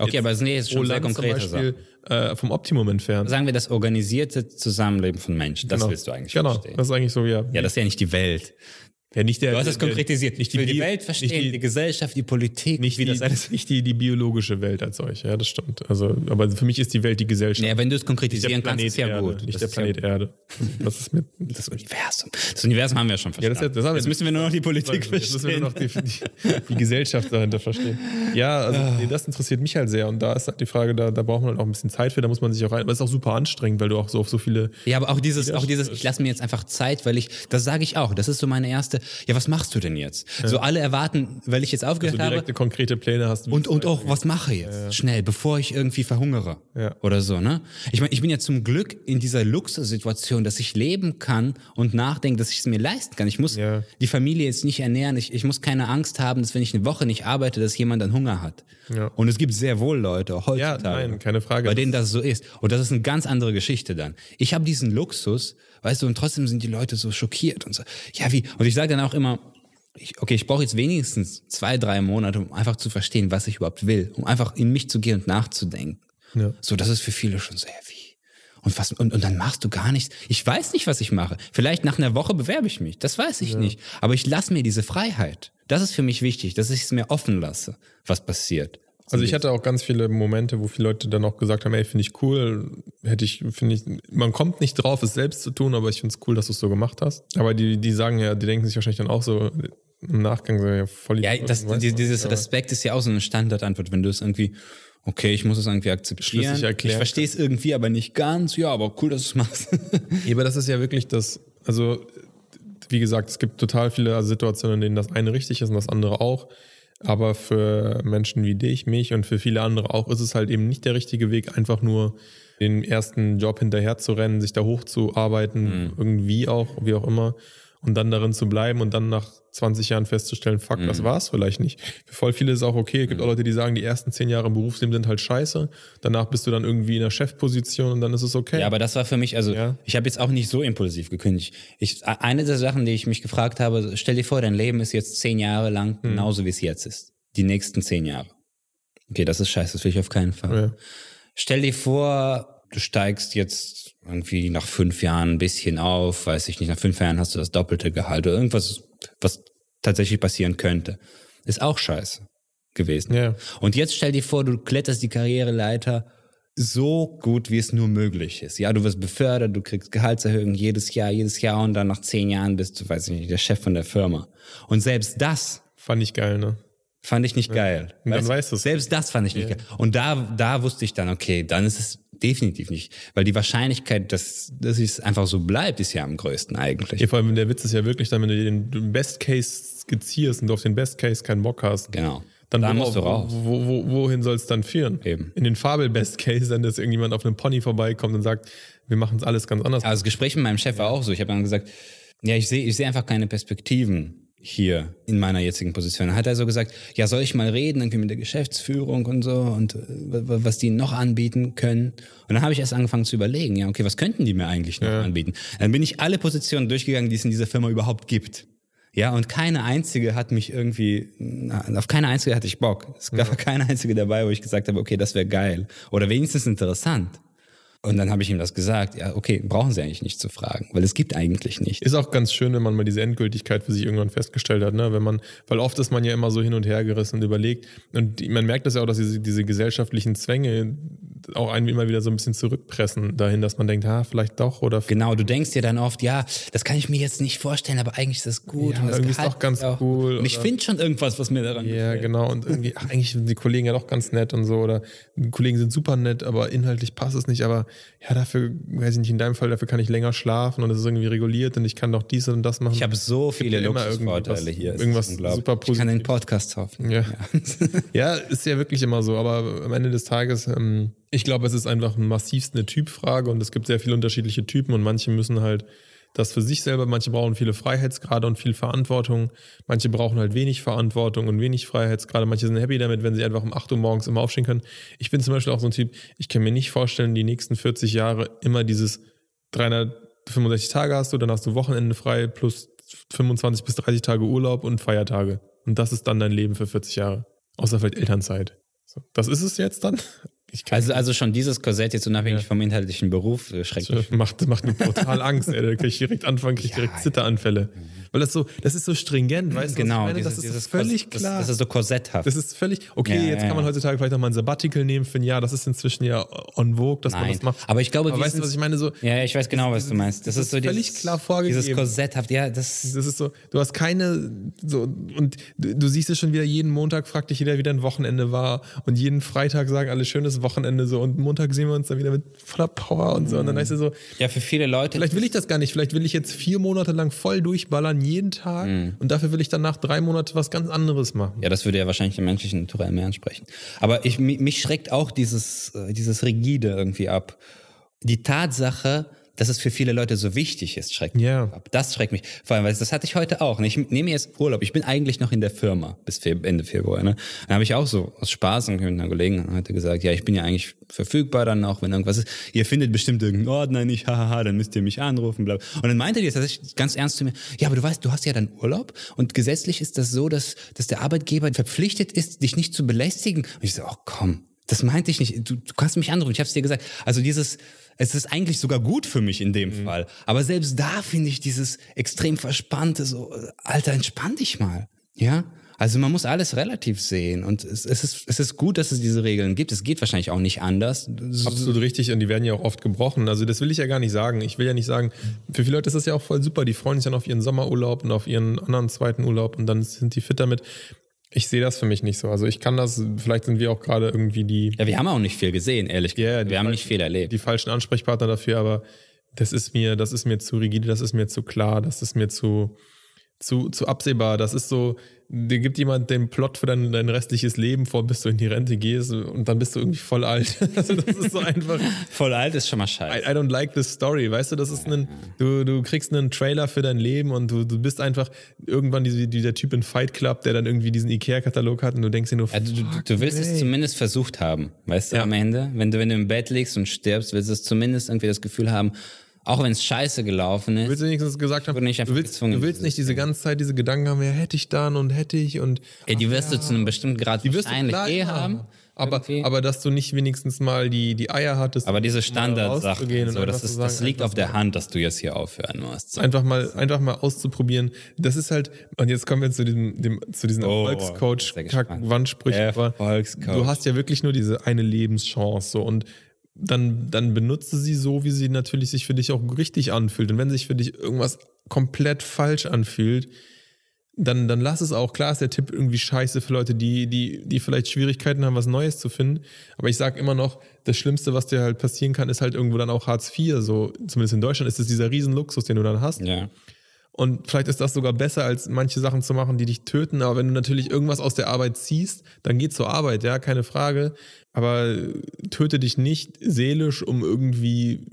Okay, aber das sind jetzt schon sehr konkrete Beispiel äh, vom Optimum entfernt. Sagen wir das organisierte Zusammenleben von Menschen. Das Genau. willst du eigentlich Genau, verstehen. das ist eigentlich so, ja. ja, das ist ja nicht die Welt. Ja nicht der, Du hast es konkretisiert. Nicht die, Bio- Welt verstehen, die, die, Gesellschaft, die Politik, nicht wie die, das alles. nicht die, die biologische Welt als solche, ja, das stimmt. Also, aber für mich ist die Welt die Gesellschaft. Ja, wenn du es konkretisieren kannst, ist ja gut. Nicht Das der ist ja Planet Erde. Das ist mit. Das Universum. Das Universum haben wir schon Ja, das, verstanden. das haben wir Jetzt müssen wir nur noch die Politik Jetzt müssen wir verstehen. nur noch die, die, die Gesellschaft dahinter verstehen. Ja, also nee, das interessiert mich halt sehr. Und da ist halt die Frage, da, da braucht man halt auch ein bisschen Zeit für, da muss man sich auch rein. Aber es ist auch super anstrengend, weil du auch so auf so viele. Ja, aber auch dieses, auch dieses, ich lasse mir jetzt einfach Zeit, weil ich, das sage ich auch. Das ist so meine erste. Ja, was machst du denn jetzt? So alle erwarten, weil ich jetzt aufgehört habe. direkte, konkrete Pläne hast. wie Und, und auch, was mache ich jetzt? Schnell, bevor ich irgendwie verhungere. Ja. Oder so, ne? Ich meine, ich bin ja zum Glück in dieser Luxussituation, dass ich leben kann und nachdenke, dass ich es mir leisten kann. Ich muss Ja. die Familie jetzt nicht ernähren. Ich, ich muss keine Angst haben, dass wenn ich eine Woche nicht arbeite, dass jemand dann Hunger hat. Ja. Und es gibt sehr wohl Leute, auch Ja, heutzutage. nein, keine Frage. Bei denen das so ist. Und das ist eine ganz andere Geschichte dann. Ich habe diesen Luxus, weißt du, und trotzdem sind die Leute so schockiert und so. Ja, wie? Und ich sage dann auch immer, ich, okay, ich brauche jetzt wenigstens zwei, drei Monate, um einfach zu verstehen, was ich überhaupt will, um einfach in mich zu gehen und nachzudenken. Ja. So, das ist für viele schon sehr wie. Und, was, und, und dann machst du gar nichts. Ich weiß nicht, was ich mache. Vielleicht nach einer Woche bewerbe ich mich. Das weiß ich nicht. Aber ich lasse mir diese Freiheit. Das ist für mich wichtig, dass ich es mir offen lasse, was passiert. Also ich hatte auch ganz viele Momente, wo viele Leute dann auch gesagt haben, ey, finde ich cool, hätte ich, finde ich, man kommt nicht drauf, es selbst zu tun, aber ich finde es cool, dass du es so gemacht hast. Aber die, die sagen ja, die denken sich wahrscheinlich dann auch so im Nachgang so, ja, voll Ja, das, die, dieses Aber- Respekt ist ja auch so eine Standardantwort, wenn du es irgendwie, okay, ich muss es irgendwie akzeptieren. Ich verstehe es irgendwie, aber nicht ganz. Ja, aber cool, dass du es machst. Ja, aber das ist ja wirklich das, also wie gesagt, es gibt total viele Situationen, in denen das eine richtig ist und das andere auch. Aber für Menschen wie dich, mich und für viele andere auch ist es halt eben nicht der richtige Weg, einfach nur den ersten Job hinterher zu rennen, sich da hochzuarbeiten, irgendwie auch, wie auch immer, und dann darin zu bleiben und dann nach 20 Jahren festzustellen, fuck, das war's vielleicht nicht. Für voll viele ist es auch okay. Es gibt auch Leute, die sagen, die ersten 10 Jahre im Berufsleben sind halt scheiße. Danach bist du dann irgendwie in der Chefposition und dann ist es okay. Ja, aber das war für mich, also Ja. ich habe jetzt auch nicht so impulsiv gekündigt. Ich, eine der Sachen, die ich mich gefragt habe, stell dir vor, dein Leben ist jetzt zehn Jahre lang Hm. genauso, wie es jetzt ist. Die nächsten zehn Jahre. Okay, das ist scheiße, das will ich auf keinen Fall. Ja. Stell dir vor, du steigst jetzt irgendwie nach fünf Jahren ein bisschen auf, weiß ich nicht, nach fünf Jahren hast du das doppelte Gehalt oder irgendwas, was tatsächlich passieren könnte. Ist auch scheiße gewesen. Ja. Und jetzt stell dir vor, du kletterst die Karriereleiter so gut, wie es nur möglich ist. Ja, du wirst befördert, du kriegst Gehaltserhöhungen jedes Jahr, jedes Jahr und dann nach zehn Jahren bist du, weiß ich nicht, der Chef von der Firma. Und selbst das Fand ich geil, ne? fand ich nicht geil. Und dann weißt du's. Selbst das fand ich nicht geil. Und da, da wusste ich dann, okay, dann ist es definitiv nicht. Weil die Wahrscheinlichkeit, dass, dass es einfach so bleibt, ist ja am größten eigentlich. Ja, vor allem der Witz ist ja wirklich dann, wenn du den Best Case skizzierst und du auf den Best Case keinen Bock hast, Genau. dann da wo, musst du raus. Wo, wo, wohin soll es dann führen? Eben. In den Fabel Best Case, dann dass irgendjemand auf einem Pony vorbeikommt und sagt, wir machen es alles ganz anders. Also das Gespräch mit meinem Chef war auch so. Ich habe dann gesagt, ja, ich sehe ich sehe einfach keine Perspektiven hier in meiner jetzigen Position. Dann hat er so gesagt, ja, soll ich mal reden irgendwie mit der Geschäftsführung und so und äh, was die noch anbieten können. Und dann habe ich erst angefangen zu überlegen, ja, okay, was könnten die mir eigentlich noch anbieten? Dann bin ich alle Positionen durchgegangen, die es in dieser Firma überhaupt gibt. Ja, und keine einzige hat mich irgendwie, auf keine einzige hatte ich Bock. Es gab keine einzige dabei, wo ich gesagt habe, okay, das wäre geil. Oder wenigstens interessant. Und dann habe ich ihm das gesagt. Ja, okay, brauchen Sie eigentlich nicht zu fragen, weil es gibt eigentlich nicht. Ist auch ganz schön, wenn man mal diese Endgültigkeit für sich irgendwann festgestellt hat, ne? Wenn man, weil oft ist man ja immer so hin und her gerissen und überlegt. Und man merkt das ja auch, dass diese, diese gesellschaftlichen Zwänge auch einen immer wieder so ein bisschen zurückpressen dahin, dass man denkt, ha, vielleicht doch oder. Genau, du denkst dir dann oft, ja, das kann ich mir jetzt nicht vorstellen, aber eigentlich ist das gut. Ja, und das irgendwie ist Gehalt doch ganz auch cool. Und ich finde schon irgendwas, was mir daran Ja, gefällt. genau. Und irgendwie, ach, eigentlich sind die Kollegen ja doch ganz nett und so. Oder die Kollegen sind super nett, aber inhaltlich passt es nicht. Aber ja, dafür, weiß ich nicht, in deinem Fall, dafür kann ich länger schlafen und es ist irgendwie reguliert und ich kann doch dies und das machen. Ich habe so viele Luxusvorteile hier. Es ist irgendwas unglaublich. super Ich kann den Podcast hoffen. Ja. ja, ist ja wirklich immer so. Aber am Ende des Tages, ähm, ich glaube, es ist einfach massivst eine Typfrage und es gibt sehr viele unterschiedliche Typen und manche müssen halt das für sich selber, manche brauchen viele Freiheitsgrade und viel Verantwortung, manche brauchen halt wenig Verantwortung und wenig Freiheitsgrade, manche sind happy damit, wenn sie einfach um 8 Uhr morgens immer aufstehen können. Ich bin zum Beispiel auch so ein Typ, ich kann mir nicht vorstellen, die nächsten 40 Jahre immer dieses 365 Tage hast du, dann hast du Wochenende frei plus 25 bis 30 Tage Urlaub und Feiertage. Und das ist dann dein Leben für 40 Jahre. Außer vielleicht Elternzeit. So, das ist es jetzt dann. Also, also schon dieses Korsett jetzt unabhängig vom inhaltlichen Beruf äh, schreckt mich. macht, macht mir total Angst, ey. Da kann ich direkt anfangen, krieg ich direkt Zitteranfälle. Weil das so, das ist so stringent, weißt du? Genau, ich meine? dieses, das ist völlig Kors- klar. Das, das ist so korsetthaft. Das ist völlig, okay, Ja, jetzt ja, kann man heutzutage vielleicht auch mal ein Sabbatical nehmen für ein Jahr. Das ist inzwischen ja on vogue, dass man Nein, das macht. aber ich glaube, aber weißt du, was ich meine? So, ja, ich weiß genau, was du meinst. Das, das ist so völlig dieses, klar vorgegeben. Dieses korsetthaft, ja, das Das ist so, du hast keine, so, und du, du siehst es schon wieder, jeden Montag fragt dich jeder, wie dein Wochenende war. Und jeden Freitag sagen alle schönes Wochenende so. Und Montag sehen wir uns dann wieder mit voller Power und so. Und dann heißt es so, ja für viele Leute. vielleicht will ich das gar nicht. Vielleicht will ich jetzt vier Monate lang voll durchballern, jeden Tag. Und dafür will ich dann nach drei Monaten was ganz anderes machen. Ja, das würde ja wahrscheinlich dem menschlichen Naturell mehr entsprechen. Aber ich, mi- mich schreckt auch dieses, äh, dieses Rigide irgendwie ab. Die Tatsache, dass es für viele Leute so wichtig ist, schreckt mich Ja. ab. Das schreckt mich. Vor allem, weil das hatte ich heute auch. Ich nehme jetzt Urlaub. Ich bin eigentlich noch in der Firma bis Ende Februar. Ne? Dann habe ich auch so aus Spaß und mit einer Kollegin heute gesagt, ja, ich bin ja eigentlich verfügbar dann auch, wenn irgendwas ist. Ihr findet bestimmt irgendeinen Ordner nicht, hahaha, dann müsst ihr mich anrufen, bla. Und dann meinte die das tatsächlich ganz ernst zu mir, ja, aber du weißt, du hast ja dann Urlaub und gesetzlich ist das so, dass, dass der Arbeitgeber verpflichtet ist, dich nicht zu belästigen. Und ich so, oh komm, das meinte ich nicht. Du, du kannst mich anrufen. Ich habe es dir gesagt. Also dieses, es ist eigentlich sogar gut für mich in dem Fall. Aber selbst da finde ich dieses extrem verspannte, so, Alter, entspann dich mal. Ja? Also man muss alles relativ sehen. Und es, es, ist, es ist gut, dass es diese Regeln gibt. Es geht wahrscheinlich auch nicht anders. Absolut richtig und die werden ja auch oft gebrochen. Also das will ich ja gar nicht sagen. Ich will ja nicht sagen, für viele Leute ist das ja auch voll super. Die freuen sich dann auf ihren Sommerurlaub und auf ihren anderen zweiten Urlaub und dann sind die fit damit. Ich sehe das für mich nicht so. Also ich kann das, vielleicht sind wir auch gerade irgendwie die, Ja, wir haben auch nicht viel gesehen, ehrlich gesagt. Die wir haben nicht viel erlebt. die falschen Ansprechpartner dafür, aber das ist mir, das ist mir zu rigide, das ist mir zu klar, das ist mir zu, zu, zu absehbar. Das ist so, dir gibt jemand den Plot für dein, dein restliches Leben vor, bis du in die Rente gehst und dann bist du irgendwie voll alt. Also das ist so einfach. Voll alt ist schon mal I, scheiße. I don't like this story, weißt du, das ist ein, du, du kriegst einen Trailer für dein Leben und du, du bist einfach irgendwann diese, dieser Typ in Fight Club, der dann irgendwie diesen Ikea-Katalog hat und du denkst dir nur, du, du, du willst es zumindest versucht haben, weißt du, Ja. am Ende. Wenn du, wenn du im Bett liegst und stirbst, willst du es zumindest irgendwie das Gefühl haben, auch wenn es scheiße gelaufen ist. willst du wenigstens gesagt haben, nicht du willst, du willst nicht diese ganze Zeit diese Gedanken haben, ja, hätte ich dann und hätte ich und Ey, die wirst du zu einem bestimmten Grad die wirst du wahrscheinlich klar eh haben. Aber, irgendwie. aber dass du nicht wenigstens mal die, die Eier hattest, Aber diese Standardsachen, so, das, ist, das sagen, liegt einfach auf der Hand, dass du jetzt hier aufhören musst. So. einfach mal, einfach mal auszuprobieren. Das ist halt, und jetzt kommen wir zu diesem, dem, zu diesen Oh, Erfolgscoach, sehr gespannt. Wandsprüchen. aber Erfolgscoach. Du hast ja wirklich nur diese eine Lebenschance, so, und dann, dann benutze sie so, wie sie natürlich sich für dich auch richtig anfühlt. Und wenn sich für dich irgendwas komplett falsch anfühlt, dann, dann lass es auch. Klar ist der Tipp irgendwie scheiße für Leute, die, die, die vielleicht Schwierigkeiten haben, was Neues zu finden. Aber ich sag immer noch, das Schlimmste, was dir halt passieren kann, ist halt irgendwo dann auch Hartz IV. So, zumindest in Deutschland ist es dieser Riesenluxus, den du dann hast. Ja. Und vielleicht ist das sogar besser, als manche Sachen zu machen, die dich töten. Aber wenn du natürlich irgendwas aus der Arbeit ziehst, dann geh zur Arbeit, ja, keine Frage. Aber töte dich nicht seelisch, um irgendwie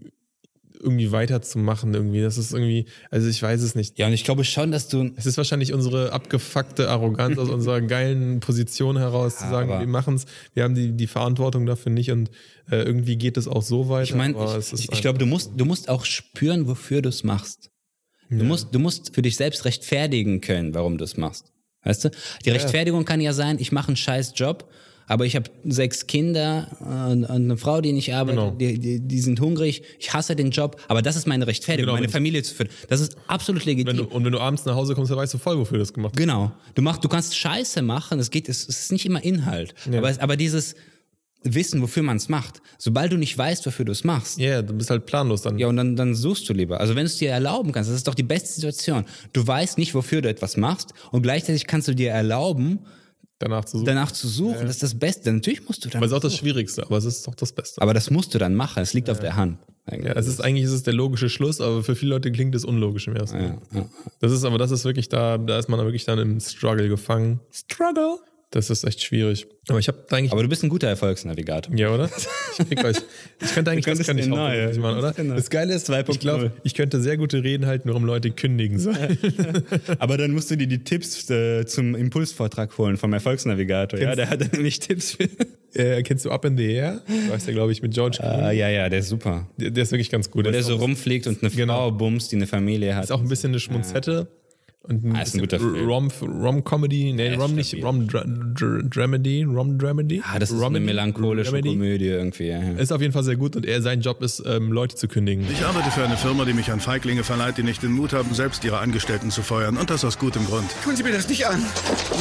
irgendwie weiterzumachen irgendwie. Das ist irgendwie, also ich weiß es nicht. ja, und ich glaube schon, dass du Es ist wahrscheinlich unsere abgefuckte Arroganz aus unserer geilen Position heraus zu sagen, wir machen es, wir haben die, die Verantwortung dafür nicht und äh, irgendwie geht es auch so weiter. Ich meine, ich, ich, ich glaube, du musst, du musst auch spüren, wofür du es machst. Du, musst, du musst für dich selbst rechtfertigen können, warum du es machst. Weißt du? Die Rechtfertigung kann ja sein, ich mache einen scheiß Job, aber ich habe sechs Kinder äh, und eine Frau, die nicht arbeitet, Genau. die, die, die sind hungrig, ich hasse den Job, aber das ist meine Rechtfertigung, Genau, meine Familie zu führen. Das ist absolut legitim. Wenn du, und wenn du abends nach Hause kommst, dann weißt du voll, wofür du das gemacht hast. Genau. Du machst, du kannst Scheiße machen. Es geht, es, es ist nicht immer Inhalt. Aber, es, aber dieses Wissen, wofür man es macht. Sobald du nicht weißt, wofür du es machst. Ja, yeah, du bist halt planlos dann. Ja, und dann, dann suchst du lieber. Also wenn du es dir erlauben kannst, das ist doch die beste Situation. Du weißt nicht, wofür du etwas machst und gleichzeitig kannst du dir erlauben, danach zu suchen. danach zu suchen. Das ist das Beste. Natürlich musst du dann. aber es ist auch das Schwierigste, aber es ist doch das Beste. Aber das musst du dann machen. Es liegt auf der Hand. Ja, es ist eigentlich ist es der logische Schluss, aber für viele Leute klingt es unlogisch im ersten. Ja, ja. Das ist aber das ist wirklich da, da ist man wirklich dann im Struggle gefangen. Struggle. Das ist echt schwierig. Aber ich habe eigentlich Aber du bist ein guter Erfolgsnavigator. ja, oder? Ich, euch. ich könnte eigentlich das kann ich auch wirklich machen, oder? Genau. Das Geile ist, 2.0. ich glaube, ich könnte sehr gute Reden halten, warum Leute kündigen sollen. Aber dann musst du dir die Tipps äh, zum Impulsvortrag holen vom Erfolgsnavigator. Ja, der hat dann nämlich Tipps für. äh, kennst du Up in the Air? Weißt du, glaube ich, mit George Clooney. Äh, ja, ja, der ist super. Der, der ist wirklich ganz gut. Wo Der der so rumfliegt und eine Frau bumst, die eine Familie hat. ist auch ein bisschen eine Schmunzette. Und ein Ah, ist ein guter Film. Rom, Rom-Comedy, nee, ist Rom nicht. Rom Dra Dra Dramedy, Rom Dramedy. ah, das ist eine Romedy? melancholische Dramedy? Komödie irgendwie. Ja, ja. Ist auf jeden Fall sehr gut und er, sein Job ist, ähm, Leute zu kündigen. Ich arbeite für eine Firma, die mich an Feiglinge verleiht, die nicht den Mut haben, selbst ihre Angestellten zu feuern. Und das aus gutem Grund. Tun Sie mir das nicht an.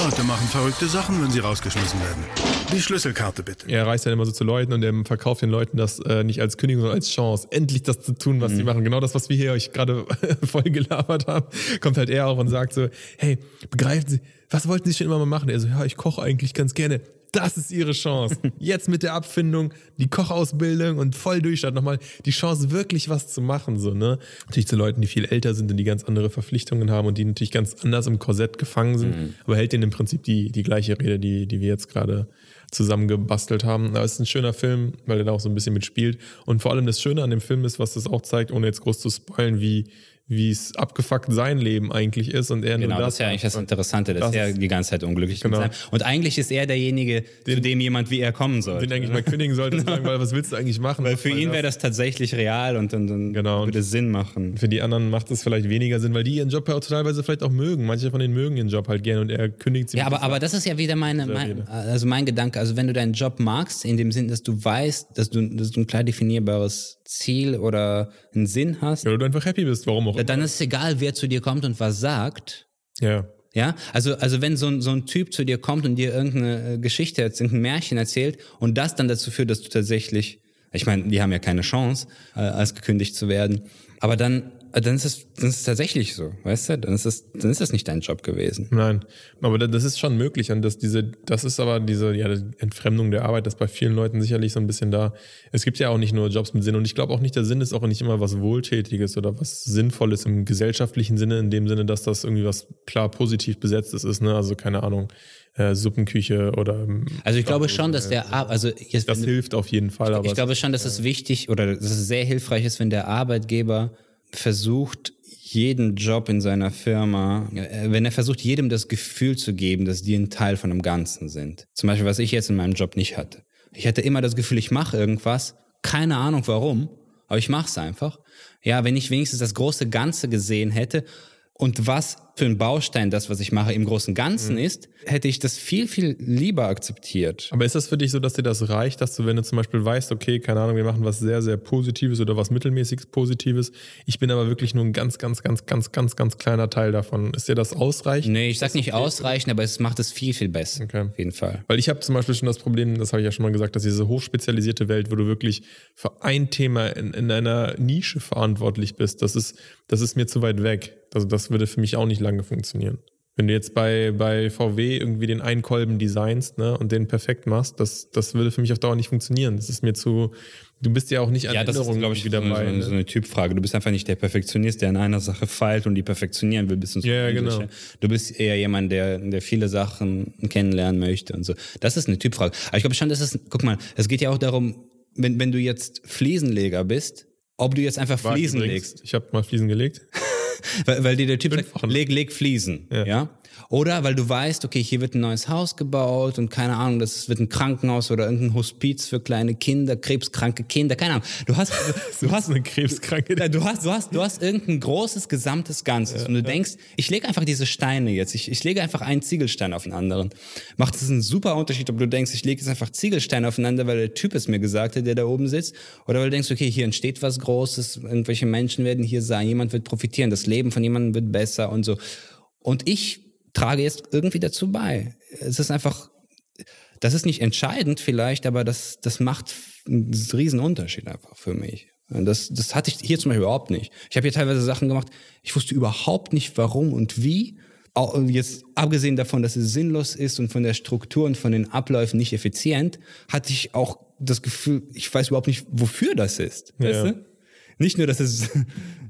Leute machen verrückte Sachen, wenn sie rausgeschmissen werden. Die Schlüsselkarte bitte. Er reist dann immer so zu Leuten und er verkauft den Leuten das äh, nicht als Kündigung, sondern als Chance, endlich das zu tun, was Mhm. sie machen. Genau das, was wir hier euch gerade voll gelabert haben, kommt halt er auch und sagt so, hey, begreifen Sie, was wollten Sie schon immer mal machen? Er so, ja, ich koche eigentlich ganz gerne. Das ist Ihre Chance. Jetzt mit der Abfindung, die Kochausbildung und voll Durchstart nochmal die Chance, wirklich was zu machen. So, ne? Natürlich zu Leuten, die viel älter sind und die ganz andere Verpflichtungen haben und die natürlich ganz anders im Korsett gefangen sind, Mhm. aber hält denen im Prinzip die, die gleiche Rede, die, die wir jetzt gerade zusammengebastelt haben. Aber es ist ein schöner Film, weil er da auch so ein bisschen mitspielt. Und vor allem das Schöne an dem Film ist, was das auch zeigt, ohne jetzt groß zu spoilen, wie wie es abgefuckt sein Leben eigentlich ist und er Genau, nur das ist ja eigentlich das Interessante, dass Das er die ganze Zeit unglücklich Genau. mit seinem- Und eigentlich ist er derjenige, zu dem jemand wie er kommen soll. den eigentlich mal kündigen sollte und sagen, weil was willst du eigentlich machen? Weil für ihn wäre das tatsächlich real und dann, dann Genau. würde es Sinn machen. Für die anderen macht es vielleicht weniger Sinn, weil die ihren Job ja auch teilweise vielleicht auch mögen. Manche von denen mögen ihren Job halt gerne und er kündigt sie. Ja, aber, aber das ist ja wieder meine, mein, also mein Gedanke. Also wenn du deinen Job magst, in dem Sinn, dass du weißt, dass du, dass du ein klar definierbares Ziel oder einen Sinn hast, Ja, oder du einfach happy bist, warum auch immer. dann ist es egal, wer zu dir kommt und was sagt. Ja. Ja, also, also wenn so ein, so ein Typ zu dir kommt und dir irgendeine äh, Geschichte erzählt, irgendein Märchen erzählt und das dann dazu führt, dass du tatsächlich, ich meine, die haben ja keine Chance, äh, als gekündigt zu werden, aber dann, dann ist es, dann ist es tatsächlich so, weißt du, dann ist es, dann ist das nicht dein Job gewesen. Nein, aber da- das ist schon möglich und das, diese, das ist aber diese ja, die Entfremdung der Arbeit, das ist bei vielen Leuten sicherlich so ein bisschen da. Es gibt ja auch nicht nur Jobs mit Sinn und ich glaube auch nicht, der Sinn ist auch nicht immer was Wohltätiges oder was Sinnvolles im gesellschaftlichen Sinne, in dem Sinne, dass das irgendwie was klar positiv besetztes ist, ne? Also keine Ahnung, äh, Suppenküche oder ähm, Also ich glaube schon, dass der, Ar- also jetzt, das hilft auf jeden Fall, aber ich glaube schon, dass es wichtig oder dass es sehr hilfreich ist, wenn der Arbeitgeber versucht, jeden Job in seiner Firma, äh, wenn er versucht, jedem das Gefühl zu geben, dass die ein Teil von einem Ganzen sind. Zum Beispiel, was ich jetzt in meinem Job nicht hatte. Ich hatte immer das Gefühl, ich mache irgendwas, keine Ahnung warum, aber ich mache es einfach. Ja, wenn ich wenigstens das große Ganze gesehen hätte und was für ein Baustein das, was ich mache, im großen Ganzen ist, hätte ich das viel, viel lieber akzeptiert. Aber ist das für dich so, dass dir das reicht, dass du, wenn du zum Beispiel weißt, okay, keine Ahnung, wir machen was sehr, sehr Positives oder was mittelmäßig Positives, ich bin aber wirklich nur ein ganz, ganz, ganz, ganz, ganz, ganz kleiner Teil davon. Ist dir das ausreichend? Nee, ich sag nicht ausreichend, aber es macht es viel, viel besser. Okay. Auf jeden Fall. Weil ich habe zum Beispiel schon das Problem, das habe ich ja schon mal gesagt, dass diese hochspezialisierte Welt, wo du wirklich für ein Thema in, in einer Nische verantwortlich bist, das ist, das ist mir zu weit weg. Also das würde für mich auch nicht lange funktionieren. Wenn du jetzt bei, bei VW irgendwie den einen Kolben designst ne, und den perfekt machst, das, das würde für mich auf Dauer nicht funktionieren. Das ist mir zu, du bist ja auch nicht an Ja, das ist, Änderungen glaube ich, wieder so, dabei. so, so ne? eine Typfrage. Du bist einfach nicht der Perfektionist, der in einer Sache feilt und die perfektionieren will bis ins Ja, genau. Du bist eher jemand, der, der viele Sachen kennenlernen möchte und so. Das ist eine Typfrage. Aber ich glaube schon, das ist, guck mal, es geht ja auch darum, wenn, wenn du jetzt Fliesenleger bist, ob du jetzt einfach War ich Fliesen übrigens. legst. Ich habe mal Fliesen gelegt. weil, weil dir der Typ sagt, Wochen. leg, leg Fliesen, ja. Oder weil du weißt, okay, hier wird ein neues Haus gebaut und keine Ahnung, das wird ein Krankenhaus oder irgendein Hospiz für kleine Kinder, krebskranke Kinder, keine Ahnung. Du hast, du hast eine Krebskranke. ja, du hast, du hast, du hast irgendein großes gesamtes Ganzes und du denkst, ich lege einfach diese Steine jetzt, ich, ich lege einfach einen Ziegelstein auf den anderen. Macht es einen super Unterschied, ob du denkst, ich lege jetzt einfach Ziegelsteine aufeinander, weil der Typ es mir gesagt hat, der da oben sitzt, oder weil du denkst, okay, hier entsteht was Großes, irgendwelche Menschen werden hier sein, jemand wird profitieren, das Leben von jemandem wird besser und so. Und ich trage jetzt irgendwie dazu bei. Es ist einfach, das ist nicht entscheidend vielleicht, aber das, das macht einen riesen Unterschied einfach für mich. Das, das hatte ich hier zum Beispiel überhaupt nicht. Ich habe hier teilweise Sachen gemacht, ich wusste überhaupt nicht warum und wie. Auch jetzt abgesehen davon, dass es sinnlos ist und von der Struktur und von den Abläufen nicht effizient, hatte ich auch das Gefühl, ich weiß überhaupt nicht, wofür das ist. Ja. Weißt du? Nicht nur, dass es,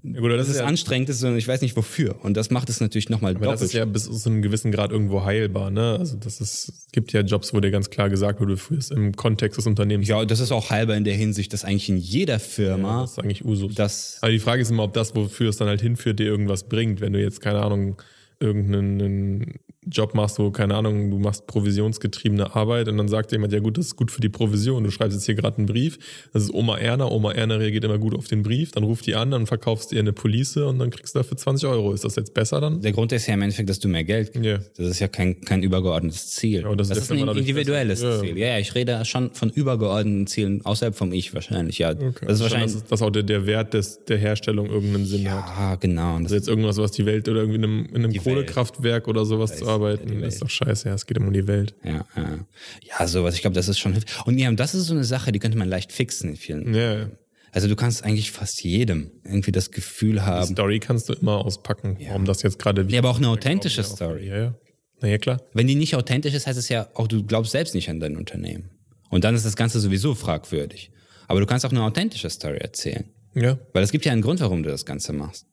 gut, das dass ist es ja- anstrengend ist, sondern ich weiß nicht wofür. Und das macht es natürlich nochmal Aber das doppelt. ist ja bis zu einem gewissen Grad irgendwo heilbar, ne? Also das ist, es gibt ja Jobs, wo dir ganz klar gesagt wurde, du führst im Kontext des Unternehmens. ja, das ist auch halber in der Hinsicht, dass eigentlich in jeder Firma das ist eigentlich Usus. das Aber die Frage ist immer, ob das, wofür es dann halt hinführt, dir irgendwas bringt. Wenn du jetzt, keine Ahnung, irgendeinen einen Job machst, wo, keine Ahnung, du machst provisionsgetriebene Arbeit und dann sagt jemand, ja gut, das ist gut für die Provision. Du schreibst jetzt hier gerade einen Brief, das ist Oma Erna, Oma Erna reagiert immer gut auf den Brief, dann ruft die an, dann verkaufst du ihr eine Police und dann kriegst du dafür 20 Euro. Ist das jetzt besser dann? Der Grund ist ja im Endeffekt, dass du mehr Geld kriegst. Ja. Das ist ja kein, kein übergeordnetes Ziel. Ja, das das, ist ein individuelles besser. Ja. Ziel. Ja, ja, ich rede schon von übergeordneten Zielen, außerhalb vom Ich wahrscheinlich. Ja, Okay. das ist Schon, wahrscheinlich. dass, dass auch der, der Wert des, der Herstellung irgendeinen Sinn hat. ja, genau. Und das Also jetzt irgendwas, was die Welt oder irgendwie in einem, in einem Kohlekraftwerk oder sowas zu arbeiten, die ist doch scheiße. Ja, es geht immer um die Welt. ja, ja. ja, sowas. Ich glaube, das ist schon. Und ja, das ist so eine Sache, die könnte man leicht fixen in vielen. Ja, ja. Also du kannst eigentlich fast jedem irgendwie das Gefühl haben. Story kannst du immer auspacken, warum das jetzt gerade Ja, aber auch eine authentische Story. Ja, ja. Na ja, klar. Wenn die nicht authentisch ist, heißt es ja auch, du glaubst selbst nicht an dein Unternehmen. Und dann ist das Ganze sowieso fragwürdig. Aber du kannst auch eine authentische Story erzählen. Ja, Weil es gibt ja einen Grund, warum du das Ganze machst.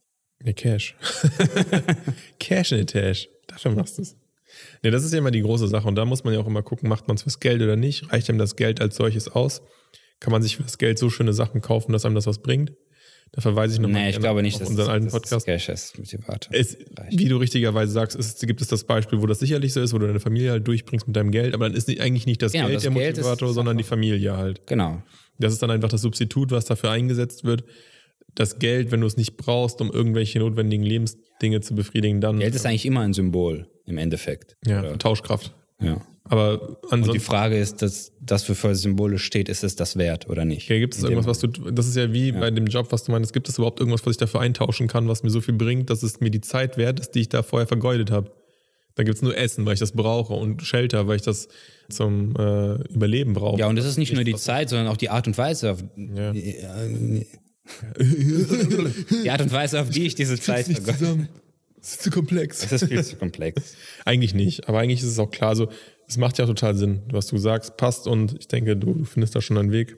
nee, Cash. Cash in the Tash. Dafür machst du es. Nee, das ist ja immer die große Sache. Und da muss man ja auch immer gucken, macht man es fürs Geld oder nicht? Reicht einem das Geld als solches aus? Kann man sich für das Geld so schöne Sachen kaufen, dass einem das was bringt? Da verweise ich nochmal Nee, ich glaube nicht, auf dass unseren alten das, Podcast. Das Cash ist Motivator. Es, wie du richtigerweise sagst, ist, gibt es das Beispiel, wo das sicherlich so ist, wo du deine Familie halt durchbringst mit deinem Geld, aber dann ist nicht, eigentlich nicht das Genau, Geld das der Geld Motivator, sondern die Familie halt. Genau. Das ist dann einfach das Substitut, was dafür eingesetzt wird. Das Geld, wenn du es nicht brauchst, um irgendwelche notwendigen Lebensdinge zu befriedigen, dann Geld ist eigentlich immer ein Symbol im Endeffekt. ja, Oder- Tauschkraft. ja. Aber Und die ansonsten Frage ist, dass das für Symbole steht, ist es das wert oder nicht? okay, gibt es irgendwas, was du, das ist ja wie bei dem Job, was du meinst, gibt es überhaupt irgendwas, was ich dafür eintauschen kann, was mir so viel bringt, dass es mir die Zeit wert ist, die ich da vorher vergeudet habe? Da gibt es nur Essen, weil ich das brauche und Shelter, weil ich das zum äh, Überleben brauche. Ja, und das ist nicht nur die Zeit, sondern auch die Art und Weise, auf, Ja. die Art und Weise, auf die ich diese Zeit zusammen. Das ist zu komplex. Das ist viel zu komplex. Eigentlich nicht, aber eigentlich ist es auch klar. So, es macht ja total Sinn, was du sagst, passt und ich denke, du, du findest da schon einen Weg.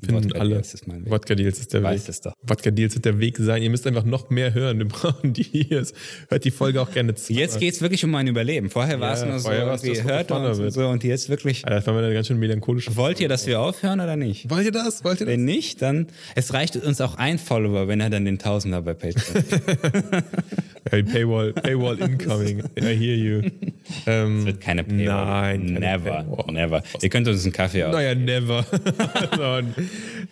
Finden Wodka alle. Deals ist mein Weg. Wodka Deals ist der Weiß Weg. es doch. Wodka Deals wird der Weg sein. Ihr müsst einfach noch mehr hören. Wir brauchen die hier. Hört die Folge auch gerne zu. Jetzt geht's wirklich um mein Überleben. Vorher war es nur so, vorher war's irgendwie hört uns und so und jetzt wirklich. Alter, das war mir eine ganz schön melancholische. Wollt ihr, dass wir aufhören oder nicht? Wollt ihr das? Wollt ihr das? Wenn nicht, dann es reicht uns auch ein Follower, wenn er dann den Tausender bei Patreon. Hey, Paywall, Paywall incoming. I hear you. Ähm, Wird keine Paywall. Nein, never, Paywall. never. Ihr könnt uns einen Kaffee aus. naja, never.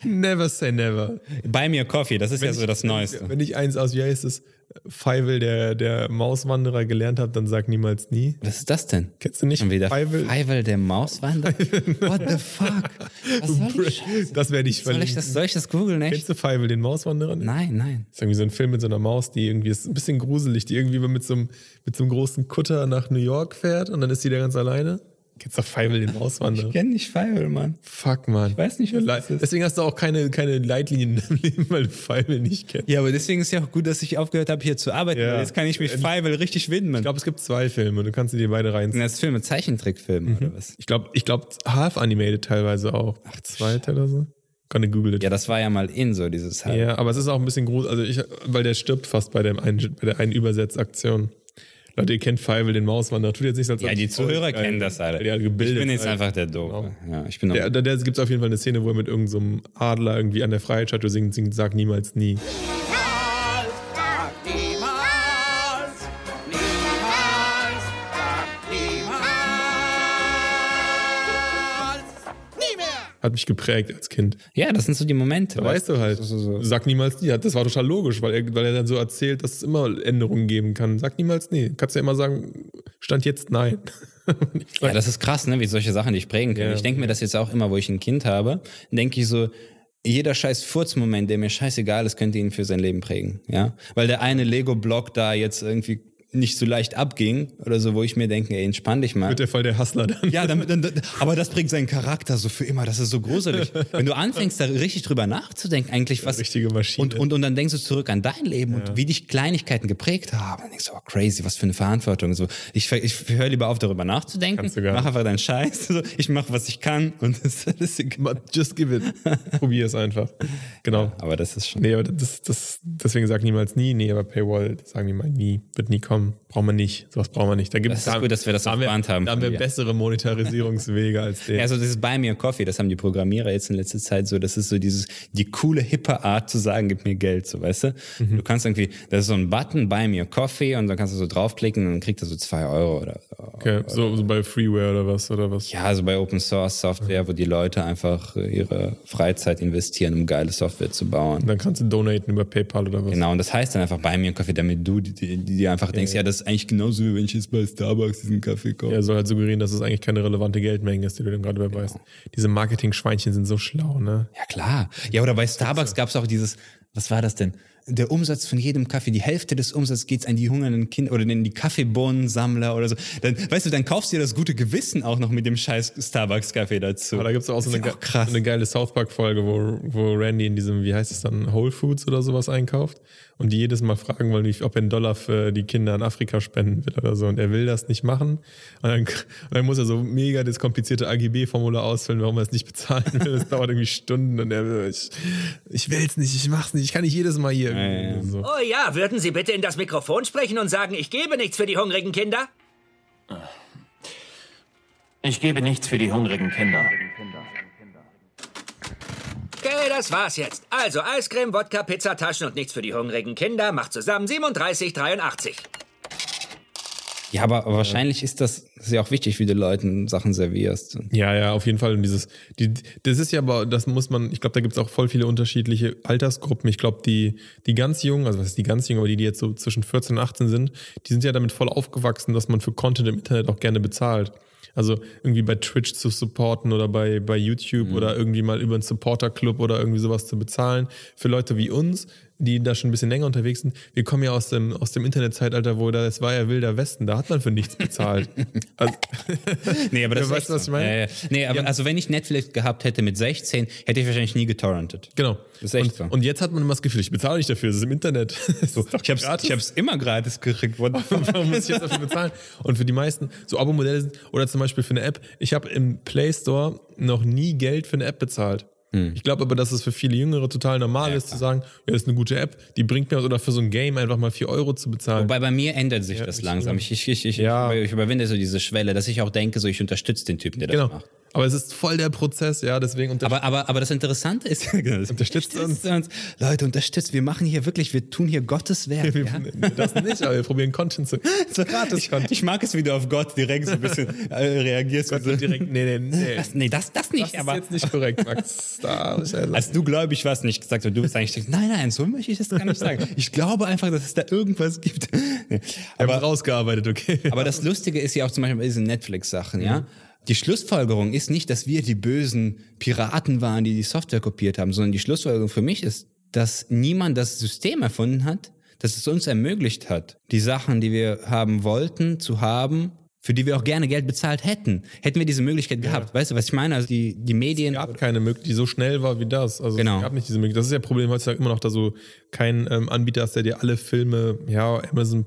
Never say never. Buy me a coffee, das ist ja so das Neueste. Wenn ich eins aus, wie heißt es, Feivel, der, der Mauswanderer gelernt habe, dann sag niemals nie. Was ist das denn? Kennst du nicht? Schon wieder Feivel? Feivel der Mauswanderer? What the fuck? Was soll die Scheiße? Das werde ich Soll ich verlinken. das, soll ich das googeln, echt? Kennst du Feivel, den Mauswanderer? Nein, nein. Das ist irgendwie so ein Film mit so einer Maus, die irgendwie ist ein bisschen gruselig, die irgendwie mit so einem, mit so einem großen Kutter nach New York fährt und dann ist die da ganz alleine. Kennst du Feivel, den Mauswanderer? Ich kenn nicht Feivel, Mann. Fuck, man. Ich weiß nicht, was das ist. Deswegen hast du auch keine, keine Leitlinien in deinem Leben, weil du Feivel nicht kennst. Ja, aber deswegen ist ja auch gut, dass ich aufgehört habe, hier zu arbeiten. Ja. Jetzt kann ich mich Feivel richtig widmen. Ich glaube, es gibt zwei Filme, du kannst dir die beide rein. Sind das Filme, Zeichentrickfilme oder was? Ich glaube, ich glaube, half animated teilweise auch. Ach, zweite oder so. Kann google it. Ja, das war ja mal in so dieses halt. Ja, aber es ist auch ein bisschen gruselig, also ich, weil der stirbt fast bei, dem einen, bei der einen Übersetzaktion. Leute, ihr kennt Feivel, den Mauswanderer. Tut jetzt nicht so, als Ja, die Zuhörer geil kennen das alle. Ja, gebildet ich bin jetzt einfach der Doofe. Ja, ich bin Der, da, da gibt es auf jeden Fall eine Szene, wo er mit irgendeinem so Adler irgendwie an der Freiheitsstatue singt, singt, sag niemals nie. Hat mich geprägt als Kind. Ja, das sind so die Momente. Da weißt du halt. So, so, so. Sag niemals nie. Das war total logisch, weil er, weil er dann so erzählt, dass es immer Änderungen geben kann. Sag niemals nie. Kannst ja immer sagen, stand jetzt nein. Ja, das ist krass, ne, wie solche Sachen dich prägen können. Ja. Ich denke mir das jetzt auch immer, wo ich ein Kind habe, denke ich so, jeder scheiß Furzmoment, der mir scheißegal ist, könnte ihn für sein Leben prägen. Ja, weil der eine Lego-Block da jetzt irgendwie nicht so leicht abging oder so, wo ich mir denke, ey, entspann dich mal. Wird der Fall der Hustler dann. Ja, damit, dann, aber das bringt seinen Charakter so für immer. Das ist so gruselig. Wenn du anfängst, da richtig drüber nachzudenken, eigentlich was. Richtige Maschine. Und, und, und dann denkst du zurück an dein Leben und wie dich Kleinigkeiten geprägt haben. Dann denkst du, oh crazy, was für eine Verantwortung. So, ich, ich höre lieber auf, darüber nachzudenken. Mach einfach deinen Scheiß. So, ich mache, was ich kann und das ist egal. Just give it. Probier es einfach. Genau. Aber das ist schon. Nee, aber das, das, deswegen sag niemals nie. Nee, aber Paywall, sagen die mal nie. Wird nie kommen. Brauchen wir nicht. Sowas brauchen wir nicht. Da gibt Das es ist gut, dass wir das da Band haben Da haben wir dir. bessere Monetarisierungswege als den. Ja, also das ist Buy Me a Coffee, das haben die Programmierer jetzt in letzter Zeit so, das ist so dieses, die coole, hippe Art zu sagen, gib mir Geld, so, weißt du? Mhm. Du kannst irgendwie, das ist so ein Button, Buy Me a Coffee und dann kannst du so draufklicken und dann kriegt er so zwei Euro oder so. okay, so, so bei Freeware oder was oder was. Ja, also bei Open Source Software, wo die Leute einfach ihre Freizeit investieren, um geile Software zu bauen. Dann kannst du donaten über PayPal oder was. Genau, und das heißt dann einfach Buy Me a Coffee, damit du dir einfach denkst, ja, das ist eigentlich genauso, wie wenn ich jetzt bei Starbucks diesen Kaffee kaufe. Er soll halt suggerieren, dass es eigentlich keine relevante Geldmenge ist, die du dann gerade überweist. Diese Marketing-Schweinchen sind so schlau, ne? Ja, klar. Ja, oder bei Starbucks gab es auch dieses, was war das denn? Der Umsatz von jedem Kaffee, die Hälfte des Umsatzes geht an die hungernden Kinder oder in die Kaffeebohnensammler oder so. Dann, weißt du, dann kaufst du dir das gute Gewissen auch noch mit dem scheiß Starbucks-Kaffee dazu. Aber da gibt es auch so eine, auch krass. eine geile South Park-Folge, wo, wo Randy in diesem, wie heißt es dann, Whole Foods oder sowas einkauft und die jedes Mal fragen wollen, ob er einen Dollar für die Kinder in Afrika spenden will oder so. Und er will das nicht machen. Und dann, und dann muss er so mega das komplizierte AGB-Formular ausfüllen, warum er es nicht bezahlen will. Das dauert irgendwie Stunden und er will, ich, ich will es nicht, ich mach's nicht, ich kann nicht jedes Mal hier. Irgendwie So. Oh ja, würden Sie bitte in das Mikrofon sprechen und sagen, ich gebe nichts für die hungrigen Kinder? Ich gebe nichts für die hungrigen Kinder. Okay, das war's jetzt. Also Eiscreme, Wodka, Pizzataschen und nichts für die hungrigen Kinder macht zusammen 37,83. Ja, aber wahrscheinlich ist das, das ist ja auch wichtig, wie du Leuten Sachen servierst. Ja, ja, auf jeden Fall. Und dieses, die, das ist ja aber, das muss man, ich glaube, da gibt es auch voll viele unterschiedliche Altersgruppen. Ich glaube, die, die ganz jungen, also was ist die ganz jungen, aber die, die jetzt so zwischen 14 und 18 sind, die sind ja damit voll aufgewachsen, dass man für Content im Internet auch gerne bezahlt. Also irgendwie bei Twitch zu supporten oder bei, bei YouTube oder irgendwie mal über einen Supporter-Club oder irgendwie sowas zu bezahlen. Für Leute wie uns, die da schon ein bisschen länger unterwegs sind, wir kommen ja aus dem, aus dem Internetzeitalter, wo da, es war ja wilder Westen, da hat man für nichts bezahlt. also, Nee, aber das Ja, ist weißt du, echt was so. ich meine? Ja, ja. Nee, aber also wenn ich Netflix gehabt hätte mit 16, hätte ich wahrscheinlich nie getorrentet. Genau. Das ist echt und, so. und jetzt hat man immer das Gefühl, ich bezahle nicht dafür, es ist im Internet. so, Ich hab's, ich hab's immer gratis gekriegt. Warum muss ich jetzt dafür bezahlen? Und für die meisten, so Abo-Modelle sind, oder zum Beispiel für eine App, ich habe im Play Store noch nie Geld für eine App bezahlt. Hm. Ich glaube aber, dass es für viele Jüngere total normal ist, zu sagen, ja, das ist eine gute App, die bringt mir was, oder für so ein Game einfach mal 4 Euro zu bezahlen. Wobei bei mir ändert sich das langsam. Ich, ich, ich, Ja. ich überwinde so diese Schwelle, dass ich auch denke, so ich unterstütze den Typen, der das genau. macht. Aber es ist voll der Prozess, ja, deswegen Aber, aber, aber das Interessante ist, das Unterstützt uns. Leute, unterstützt. Wir machen hier wirklich, wir tun hier Gottes Werk. wir, Ja? das nicht, aber wir probieren Content zu. So, ich, ich mag es, wie du auf Gott direkt so ein bisschen äh, reagierst. Gott so, direkt, nee, nee, nee. das, nee, das, das nicht. Das ist aber jetzt nicht korrekt, Max. Da, ich, als du gläubig warst, nicht gesagt, du bist eigentlich, nein, nein, so möchte ich das gar nicht sagen. Ich glaube einfach, dass es da irgendwas gibt. Nee. aber rausgearbeitet, okay. aber das Lustige ist ja auch zum Beispiel bei diesen Netflix-Sachen, ja. Die Schlussfolgerung ist nicht, dass wir die bösen Piraten waren, die die Software kopiert haben, sondern die Schlussfolgerung für mich ist, dass niemand das System erfunden hat, dass es uns ermöglicht hat, die Sachen, die wir haben wollten, zu haben, für die wir auch gerne Geld bezahlt hätten. Hätten wir diese Möglichkeit gehabt. Weißt du, was ich meine? Also die, die Medien. Es gab keine Möglichkeit, die so schnell war wie das. Also Genau. es gab nicht diese Möglichkeit. Das ist ja das Problem heutzutage immer noch, dass du keinen ähm, Anbieter hast, der dir alle Filme, ja, Amazon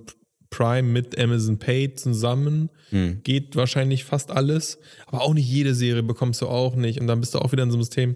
Prime mit Amazon Pay zusammen Hm. geht wahrscheinlich fast alles. Aber auch nicht jede Serie bekommst du auch nicht. Und dann bist du auch wieder in so einem System.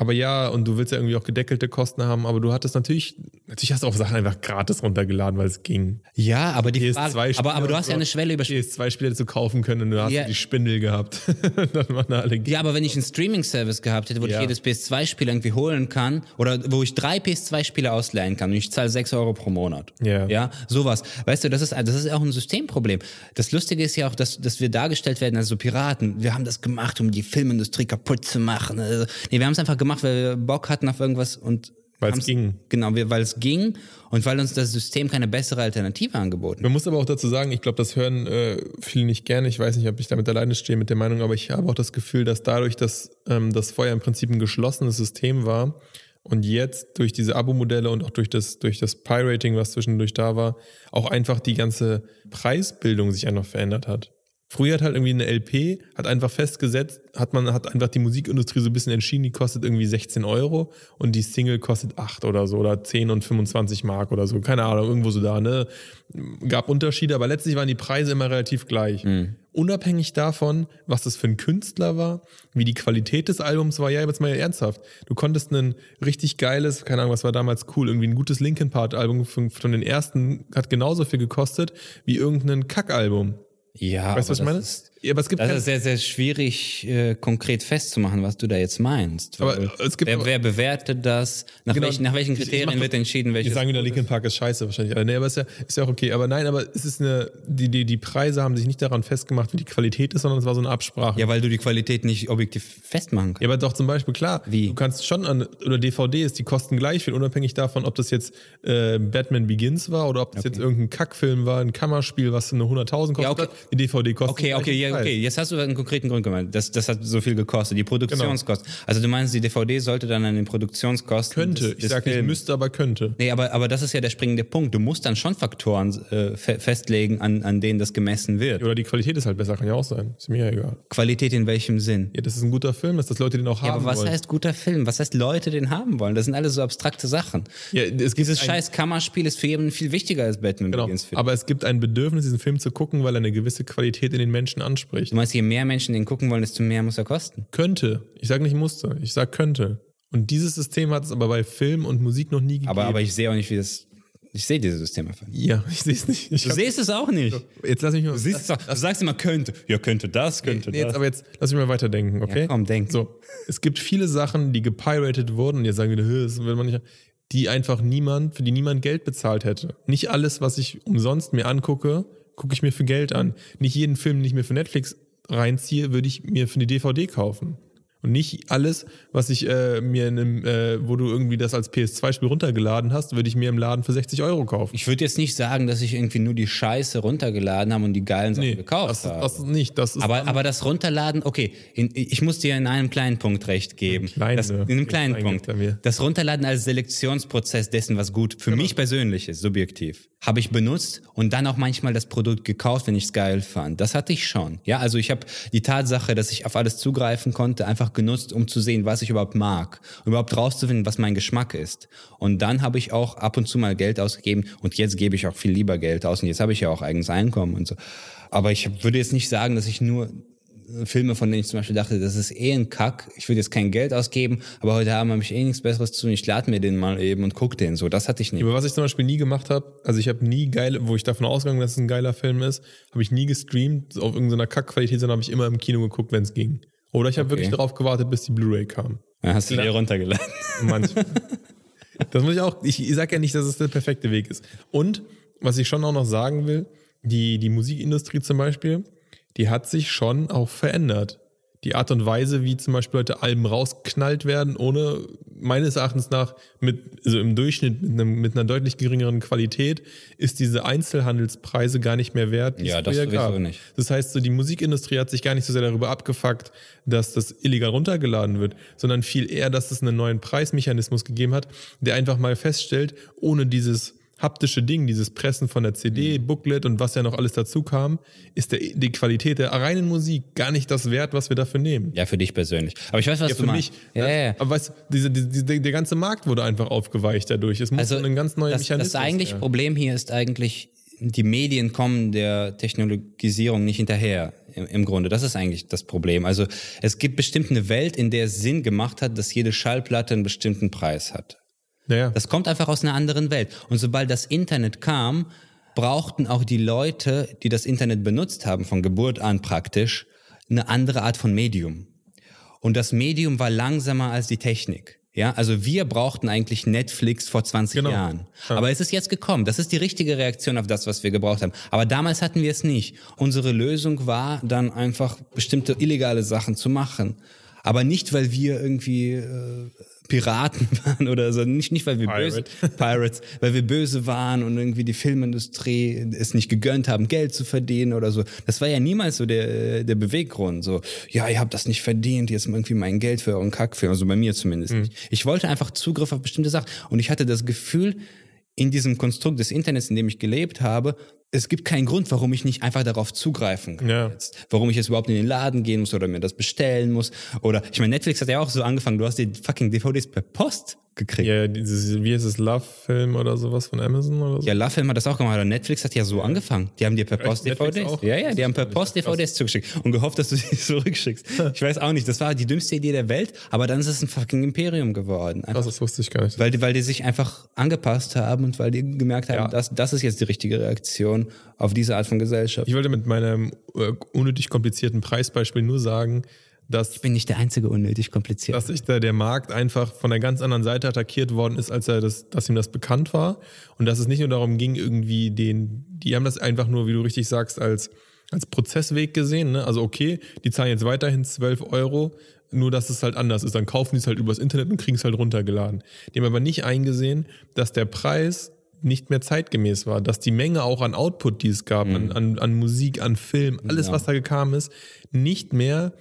Aber ja, und du willst ja irgendwie auch gedeckelte Kosten haben, aber du hattest natürlich Natürlich hast du auch Sachen einfach gratis runtergeladen, weil es ging. Ja, aber die PS2 Frage, aber, aber du hast ja eine Schwelle über PS2-Spiele zu kaufen können und du hast Ja. die Spindel gehabt. Dann waren alle Ja, aber wenn ich einen Streaming-Service gehabt hätte, wo Ja. ich jedes PS2-Spiel irgendwie holen kann oder wo ich drei PS2-Spiele ausleihen kann und ich zahle 6 Euro pro Monat. Ja. Ja, sowas. Weißt du, das ist, das ist auch ein Systemproblem. Das Lustige ist ja auch, dass, dass wir dargestellt werden als so Piraten. Wir haben das gemacht, um die Filmindustrie kaputt zu machen. Also, Nee, wir haben es einfach gemacht, weil wir Bock hatten auf irgendwas und Weil es ging. Genau, weil es ging und weil uns das System keine bessere Alternative angeboten hat. Man muss aber auch dazu sagen, ich glaube, das hören äh, viele nicht gerne. Ich weiß nicht, ob ich damit alleine stehe mit der Meinung, aber ich habe auch das Gefühl, dass dadurch, dass ähm, das vorher im Prinzip ein geschlossenes System war und jetzt durch diese Abo-Modelle und auch durch das, durch das Pirating, was zwischendurch da war, auch einfach die ganze Preisbildung sich einfach verändert hat. Früher hat halt irgendwie eine LP, hat einfach festgesetzt, hat man, hat einfach die Musikindustrie so ein bisschen entschieden, die kostet irgendwie 16 Euro und die Single kostet 8 oder so oder 10 und 25 Mark oder so. Keine Ahnung, irgendwo so da, ne? Gab Unterschiede, aber letztlich waren die Preise immer relativ gleich. Unabhängig davon, was das für ein Künstler war, wie die Qualität des Albums war, ja, jetzt mal ernsthaft. Du konntest ein richtig geiles, keine Ahnung, was war damals cool, irgendwie ein gutes Linkin Park Album von, von den ersten hat genauso viel gekostet wie irgendein Kackalbum. Ja, Weißt du, was ich meine? ist- Ja, aber es gibt Das ist sehr, sehr schwierig, äh, konkret festzumachen, was du da jetzt meinst. Aber es gibt wer, aber- wer bewertet das? Nach, Genau. welchen, nach welchen Ich- ich Kriterien doch- wird entschieden, Wir welches? sagen wieder, Linkin Park ist scheiße wahrscheinlich. alle. Nee, aber ist ja, ist ja auch okay. Aber nein, aber es ist eine, die, die, die Preise haben sich nicht daran festgemacht, wie die Qualität ist, sondern es war so eine Absprache. Ja, weil du die Qualität nicht objektiv festmachen kannst. Ja, aber doch zum Beispiel, klar, Wie? du kannst schon an, oder DVDs, die kosten gleich viel, unabhängig davon, ob das jetzt äh, Batman Begins war oder ob das jetzt irgendein Kackfilm war, ein Kammerspiel, was eine 100.000 kostet. Ja, okay. Die DVD kostet Okay, okay, den ja, okay. Jetzt hast du einen konkreten Grund gemeint. Das, das hat so viel gekostet. Die Produktionskosten. Genau. Also du meinst, die DVD sollte dann an den Produktionskosten Könnte, des, ich des sag nicht Films- müsste, aber könnte. Nee, aber, aber das ist ja der springende Punkt. Du musst dann schon Faktoren äh, fe festlegen, an, an denen das gemessen wird. Oder die Qualität ist halt besser, kann ja auch sein. Ist mir ja egal. Qualität in welchem Sinn? Ja, das ist ein guter Film, dass das Leute den auch Ja, haben aber was wollen. heißt guter Film? Was heißt Leute den haben wollen? Das sind alles so abstrakte Sachen. ja, Dieses scheiß Kammerspiel ist für jeden viel wichtiger als Batman Genau. Begins. Film. Aber es gibt ein Bedürfnis, diesen Film zu gucken, weil er eine gewisse Qualität in den Menschen anspricht. Du meinst, je mehr Menschen den gucken wollen, desto mehr muss er kosten. Könnte. Ich sage nicht musste. Ich sage könnte. Und dieses System hat es aber bei Film und Musik noch nie gegeben. Aber, aber ich sehe auch nicht, wie das. Ich sehe dieses System einfach nicht. ja, ich sehe es nicht. Ich Du siehst es auch nicht. jetzt lass mich mal. Du, siehst es auch, du sagst immer könnte. Ja, könnte das, könnte nee, jetzt, das. aber jetzt lass mich mal weiterdenken, okay? Ja, komm, denk. So, es gibt viele Sachen, die gepiratet wurden. Jetzt sagen wieder, "Hö, das will man nicht. Die einfach niemand, für die niemand Geld bezahlt hätte. Nicht alles, was ich umsonst mir angucke, gucke ich mir für Geld an. Nicht jeden Film, den ich mir für Netflix reinziehe, würde ich mir für eine DVD kaufen. Und nicht alles, was ich äh, mir in einem, äh, wo du irgendwie das als PS2-Spiel runtergeladen hast, würde ich mir im Laden für 60 Euro kaufen. Ich würde jetzt nicht sagen, dass ich irgendwie nur die Scheiße runtergeladen habe und die geilen Sachen gekauft das, habe. das ist nicht. Das ist aber, aber das Runterladen, okay, in, ich muss dir in einem kleinen Punkt recht geben. Kleine, das, in einem kleinen klein Punkt. Das Runterladen als Selektionsprozess dessen, was gut für Genau. mich persönlich ist, subjektiv, habe ich benutzt und dann auch manchmal das Produkt gekauft, wenn ich es geil fand. Das hatte ich schon. Ja, also ich habe die Tatsache, dass ich auf alles zugreifen konnte, einfach genutzt, um zu sehen, was ich überhaupt mag, um überhaupt rauszufinden, was mein Geschmack ist. Und dann habe ich auch ab und zu mal Geld ausgegeben und jetzt gebe ich auch viel lieber Geld aus und jetzt habe ich ja auch eigenes Einkommen und so. Aber ich würde jetzt nicht sagen, dass ich nur Filme, von denen ich zum Beispiel dachte, das ist eh ein Kack, ich würde jetzt kein Geld ausgeben, aber heute Abend habe ich eh nichts Besseres zu tun, ich lade mir den mal eben und guck den so. Das hatte ich nicht. Aber was ich zum Beispiel nie gemacht habe, also ich habe nie geile, wo ich davon ausgegangen, dass es ein geiler Film ist, habe ich nie gestreamt auf irgendeiner Kackqualität, sondern habe ich immer im Kino geguckt, wenn es ging. Oder ich habe wirklich darauf gewartet, bis die Blu-ray kam. Dann hast du dir runtergeladen. Manchmal. das muss ich auch, ich, ich sage ja nicht, dass es der perfekte Weg ist. Und was ich schon auch noch sagen will, die, die Musikindustrie zum Beispiel, die hat sich schon auch verändert. Die Art und Weise, wie zum Beispiel heute Alben rausknallt werden, ohne meines Erachtens nach mit, also im Durchschnitt mit, einem, mit einer deutlich geringeren Qualität, ist diese Einzelhandelspreise gar nicht mehr wert. Ja, das sowieso nicht. Das heißt, so die Musikindustrie hat sich gar nicht so sehr darüber abgefuckt, dass das illegal runtergeladen wird, sondern viel eher, dass es einen neuen Preismechanismus gegeben hat, der einfach mal feststellt, ohne dieses haptische Ding, dieses Pressen von der CD, Mhm. Booklet und was ja noch alles dazu kam, ist der, die Qualität der reinen Musik gar nicht das wert, was wir dafür nehmen. Ja, für dich persönlich. Aber ich weiß, was Ja, du für meinst. mich. Ja, ja, ja. Aber weißt, du, diese, diese, der ganze Markt wurde einfach aufgeweicht dadurch. Es muss Also ein ganz neuer das, Mechanismus das eigentliche her. Problem hier ist eigentlich, die Medien kommen der Technologisierung nicht hinterher. Im, Im Grunde, das ist eigentlich das Problem. Also es gibt bestimmt eine Welt, in der es Sinn gemacht hat, dass jede Schallplatte einen bestimmten Preis hat. Naja. Das kommt einfach aus einer anderen Welt. Und sobald das Internet kam, brauchten auch die Leute, die das Internet benutzt haben, von Geburt an praktisch, eine andere Art von Medium. Und das Medium war langsamer als die Technik. Ja, also wir brauchten eigentlich Netflix vor 20 Genau. Jahren. Aber es ist jetzt gekommen. Das ist die richtige Reaktion auf das, was wir gebraucht haben. Aber damals hatten wir es nicht. Unsere Lösung war dann einfach bestimmte illegale Sachen zu machen. Aber nicht, weil wir irgendwie äh, Piraten waren oder so. Nicht, nicht weil wir böse, Pirate. Pirates, weil wir böse waren und irgendwie die Filmindustrie es nicht gegönnt haben, Geld zu verdienen oder so. Das war ja niemals so der, der Beweggrund. So, ja, ihr habt das nicht verdient, jetzt irgendwie mein Geld für euren Kackfilm. Also bei mir zumindest nicht. Ich wollte einfach Zugriff auf bestimmte Sachen. Und ich hatte das Gefühl, in diesem Konstrukt des Internets, in dem ich gelebt habe, es gibt keinen Grund, warum ich nicht einfach darauf zugreifen kann. Ja. Jetzt. Warum ich jetzt überhaupt in den Laden gehen muss oder mir das bestellen muss. Oder ich meine, Netflix hat ja auch so angefangen, du hast die fucking DVDs per Post gekriegt. Ja, dieses, wie heißt es, Love-Film oder sowas von Amazon oder so? Ja, Love hat das auch gemacht. Aber Netflix hat ja so angefangen. Die haben dir per Post Netflix DVDs. Ja, ja, die haben per Post DVDs zugeschickt und gehofft, dass du sie zurückschickst. Ich weiß auch nicht. Das war die dümmste Idee der Welt, aber dann ist es ein fucking Imperium geworden. Einfach, Krass, das wusste ich gar nicht. weil, die, weil die sich einfach angepasst haben und weil die gemerkt haben, Ja. das, das ist jetzt die richtige Reaktion auf diese Art von Gesellschaft. Ich wollte mit meinem äh, unnötig komplizierten Preisbeispiel nur sagen, dass Ich bin nicht der einzige unnötig kompliziert. dass sich da der Markt einfach von der ganz anderen Seite attackiert worden ist, als er das, dass ihm das bekannt war. Und dass es nicht nur darum ging, irgendwie den, die haben das einfach nur, wie du richtig sagst, als, als Prozessweg gesehen. Ne? Also okay, die zahlen jetzt weiterhin 12 Euro, nur dass es halt anders ist. Dann kaufen die es halt übers Internet und kriegen es halt runtergeladen. Die haben aber nicht eingesehen, dass der Preis nicht mehr zeitgemäß war, dass die Menge auch an Output, die es gab, an, an, an Musik, an Film, alles, was da gekommen ist, nicht mehr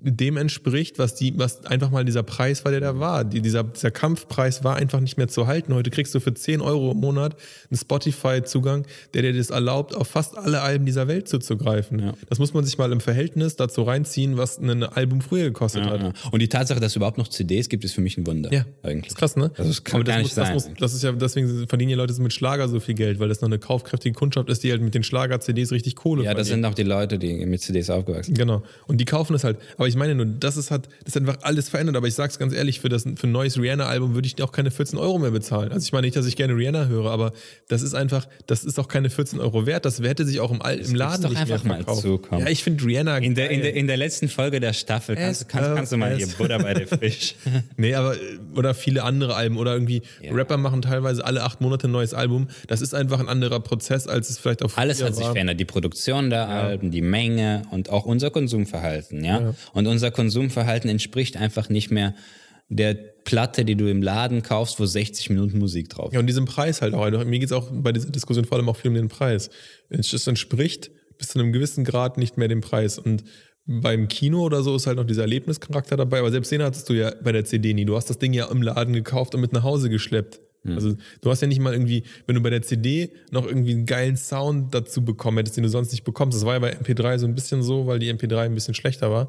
dem entspricht, was die, was einfach mal dieser Preis war, der da war. Die, dieser, dieser Kampfpreis war einfach nicht mehr zu halten. Heute kriegst du für 10 Euro im Monat einen Spotify-Zugang, der dir das erlaubt, auf fast alle Alben dieser Welt zuzugreifen. Ja. Das muss man sich mal im Verhältnis dazu reinziehen, was ein Album früher gekostet Ja, hat. ja. Und die Tatsache, dass es überhaupt noch CDs gibt, ist für mich ein Wunder. Ja, eigentlich. Das ist krass, ne? Also das kann Aber gar nicht das sein. Muss, das ist ja, deswegen verdienen ja Leute mit Schlager so viel Geld, weil das noch eine kaufkräftige Kundschaft ist, die halt mit den Schlager-CDs richtig Kohle ja, das verdienen. sind auch die Leute, die mit CDs aufgewachsen sind. Genau. Und die kaufen es halt. Aber ich meine nur, das ist hat, das hat einfach alles verändert. Aber ich sag's ganz ehrlich, für das für ein neues Rihanna-Album würde ich auch keine 14 Euro mehr bezahlen. Also ich meine nicht, dass ich gerne Rihanna höre, aber das ist einfach, das ist auch keine 14 Euro wert. Das hätte sich auch im, Al- im Laden doch nicht einfach mehr mal verkauft. zu, komm. Ja, ich finde Rihanna In der, in, der, in der letzten Folge der Staffel kannst, Es- kannst, kannst du mal hier Butter bei der Fisch. Nee, aber äh, oder viele andere Alben oder irgendwie Ja. Rapper machen teilweise alle acht Monate ein neues Album. Das ist einfach ein anderer Prozess, als es vielleicht auf Alles hat sich verändert. Die Produktion der Alben, die Menge und auch unser Konsumverhalten, ja? Und unser Konsumverhalten entspricht einfach nicht mehr der Platte, die du im Laden kaufst, wo 60 Minuten Musik drauf Ja, und diesem Preis halt auch. Also Mir geht es auch bei dieser Diskussion vor allem auch viel um den Preis. Es entspricht bis zu einem gewissen Grad nicht mehr dem Preis. Und beim Kino oder so ist halt noch dieser Erlebnischarakter dabei. Aber selbst den hattest du ja bei der CD nie. Du hast das Ding ja im Laden gekauft und mit nach Hause geschleppt. Also du hast ja nicht mal irgendwie, wenn du bei der CD noch irgendwie einen geilen Sound dazu bekommen hättest, den du sonst nicht bekommst. Das war ja bei MP3 so ein bisschen so, weil die MP3 ein bisschen schlechter war.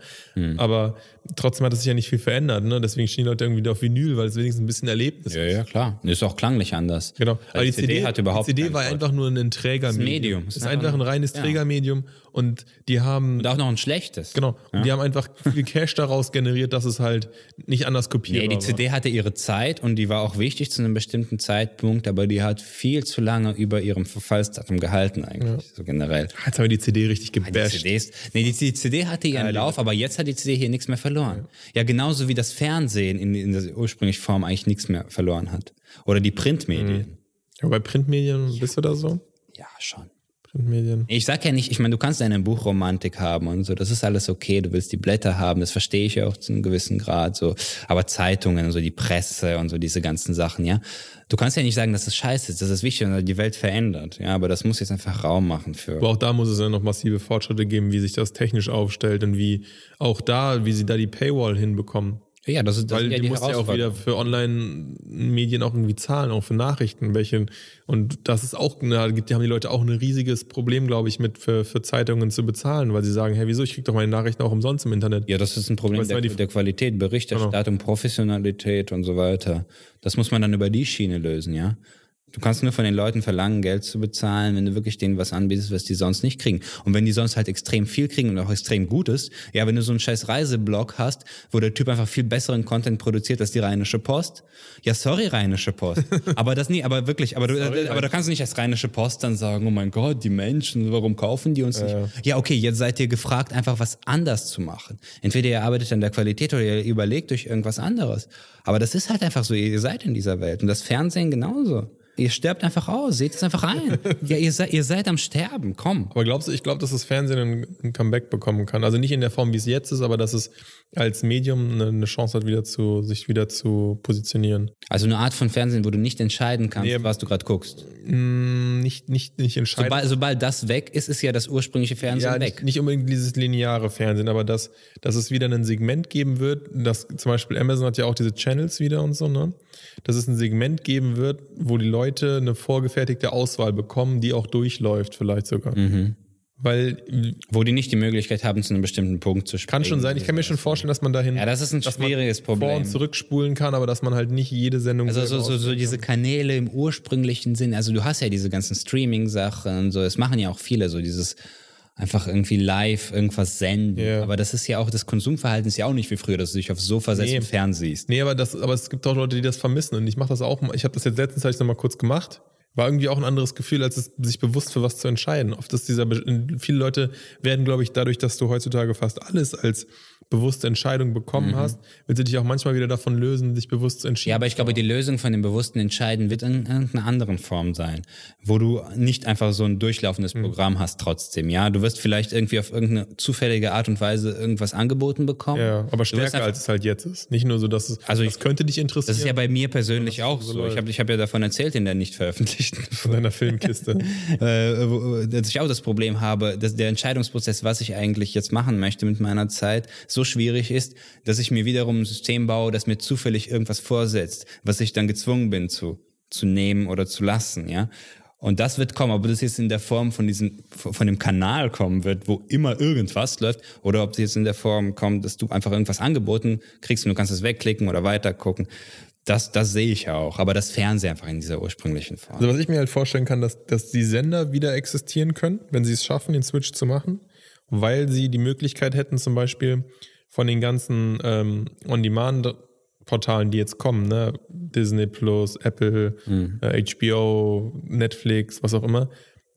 Aber trotzdem hat es sich ja nicht viel verändert. Ne? Deswegen stehen die Leute irgendwie auf Vinyl, weil es wenigstens ein bisschen Erlebnis Ja, ja, klar. Ist auch klanglich anders. Genau. Weil die CD, hat überhaupt die CD war Vorteil. einfach nur ein Trägermedium. Medium. Es ist einfach ein reines Ja. Trägermedium und die haben Und auch noch ein schlechtes. genau und die haben einfach viel Cash daraus generiert, dass es halt nicht anders kopierbar Nee, die war. CD hatte ihre Zeit und die war auch wichtig zu einem bestimmten Zeitpunkt, aber die hat viel zu lange über ihrem Verfallsdatum gehalten eigentlich, so generell. Jetzt haben wir die CD richtig Die gebasht. CDs, nee, die, die CD hatte ihren Lauf, aber jetzt hat die CD hier nichts mehr verloren. Ja, genauso wie das Fernsehen in, in der ursprünglichen Form eigentlich nichts mehr verloren hat. Oder die Printmedien. Ja, bei Printmedien bist du da so? Ja, schon. Printmedien. Ich sag ja nicht, ich meine, du kannst eine Buchromantik haben und so, das ist alles okay, du willst die Blätter haben, das verstehe ich ja auch zu einem gewissen Grad, so, aber Zeitungen und so, die Presse und so, diese ganzen Sachen, ja. Du kannst ja nicht sagen, dass das scheiße ist, das ist wichtig und die Welt verändert, ja, aber das muss jetzt einfach Raum machen für. Aber auch da muss es ja noch massive Fortschritte geben, wie sich das technisch aufstellt und wie auch da, wie sie da die Paywall hinbekommen. Ja, das ist das Weil sind ja du die musst ja auch wieder für Online-Medien auch irgendwie zahlen, auch für Nachrichten, welche. Und das ist auch, da gibt, die haben die Leute auch ein riesiges Problem, glaube ich, mit für, für Zeitungen zu bezahlen, weil sie sagen, hey, wieso, ich krieg doch meine Nachrichten auch umsonst im Internet. Ja, das ist ein Problem Weißt der, weil die- der Qualität, Berichterstattung, Professionalität und so weiter. Das muss man dann über die Schiene lösen, ja. Du kannst nur von den Leuten verlangen, Geld zu bezahlen, wenn du wirklich denen was anbietest, was die sonst nicht kriegen. Und wenn die sonst halt extrem viel kriegen und auch extrem gut ist, ja, wenn du so einen scheiß Reiseblog hast, wo der Typ einfach viel besseren Content produziert als die Rheinische Post, ja, sorry, Rheinische Post. aber das nie, aber wirklich, aber du, aber du kannst nicht als Rheinische Post dann sagen, oh mein Gott, die Menschen, warum kaufen die uns nicht? Ja, okay, jetzt seid ihr gefragt, einfach was anders zu machen. Entweder ihr arbeitet an der Qualität oder ihr überlegt euch irgendwas anderes. Aber das ist halt einfach so, ihr seid in dieser Welt. Und das Fernsehen genauso. Ihr sterbt einfach aus, seht es einfach ein. ja, ihr seid, ihr seid am Sterben, komm. Aber glaubst du, ich glaube, dass das Fernsehen ein, Comeback bekommen kann? Also nicht in der Form, wie es jetzt ist, aber dass es als Medium eine, eine Chance hat, wieder zu, sich wieder zu positionieren. Also eine Art von Fernsehen, wo du nicht entscheiden kannst, Nee, was du gerade guckst. Mm, Nicht, nicht, nicht entscheidend. Sobald, sobald das weg ist, ist ja das ursprüngliche Fernsehen ja, weg. nicht, nicht unbedingt dieses lineare Fernsehen, aber dass, dass es wieder ein Segment geben wird, dass zum Beispiel Amazon hat ja auch diese Channels wieder und so, ne? Dass es ein Segment geben wird, wo die Leute eine vorgefertigte Auswahl bekommen, die auch durchläuft, vielleicht sogar. Mhm. Weil Wo die nicht die Möglichkeit haben, zu einem bestimmten Punkt zu springen. kann schon sein, ich kann mir schon vorstellen, dass man dahin Ja, das ist ein schwieriges vor Problem. und zurückspulen kann, aber dass man halt nicht jede Sendung Also so, so, so diese Kanäle im ursprünglichen Sinn. Also du hast ja diese ganzen Streaming-Sachen und so. Das machen ja auch viele, so dieses einfach irgendwie live irgendwas senden. Ja. Aber das ist ja auch, das Konsumverhalten ist ja auch nicht wie früher, dass du dich aufs Sofa setzt Nee. und fernsiehst. Nee, aber, das, aber es gibt auch Leute, die das vermissen. Und ich mache das auch mal. Ich habe das jetzt letztens hab ich noch mal kurz gemacht. War irgendwie auch ein anderes Gefühl, als es, sich bewusst für was zu entscheiden. Oft ist dieser, viele Leute werden, glaube ich, dadurch, dass du heutzutage fast alles als bewusste Entscheidung bekommen hast, will sie dich auch manchmal wieder davon lösen, dich bewusst zu entscheiden. Ja, aber ich glaube, die Lösung von dem bewussten Entscheiden wird in irgendeiner anderen Form sein, wo du nicht einfach so ein durchlaufendes Hm. Programm hast trotzdem. Ja, du wirst vielleicht irgendwie auf irgendeine zufällige Art und Weise irgendwas angeboten bekommen. ja, aber stärker einfach- als es halt jetzt ist. Nicht nur so, dass es, Also das ich- könnte dich interessieren. Das ist ja bei mir persönlich auch so. läuft. Ich habe ich hab ja davon erzählt in der nicht veröffentlichten von deiner Filmkiste. äh, wo- dass ich auch das Problem habe, dass der Entscheidungsprozess, was ich eigentlich jetzt machen möchte mit meiner Zeit, so schwierig ist, dass ich mir wiederum ein System baue, das mir zufällig irgendwas vorsetzt, was ich dann gezwungen bin zu, zu nehmen oder zu lassen, ja. Und das wird kommen, ob das jetzt in der Form von diesem, von dem Kanal kommen wird, wo immer irgendwas läuft, oder ob es jetzt in der Form kommt, dass du einfach irgendwas angeboten kriegst und du kannst es wegklicken oder weitergucken. Das, das sehe ich auch. Aber das Fernsehen einfach in dieser ursprünglichen Form. Also was ich mir halt vorstellen kann, dass, dass die Sender wieder existieren können, wenn sie es schaffen, den Switch zu machen, weil sie die Möglichkeit hätten, zum Beispiel von den ganzen ähm, On-Demand-Portalen, die jetzt kommen, ne? Disney Plus, Apple, äh, HBO, Netflix, was auch immer,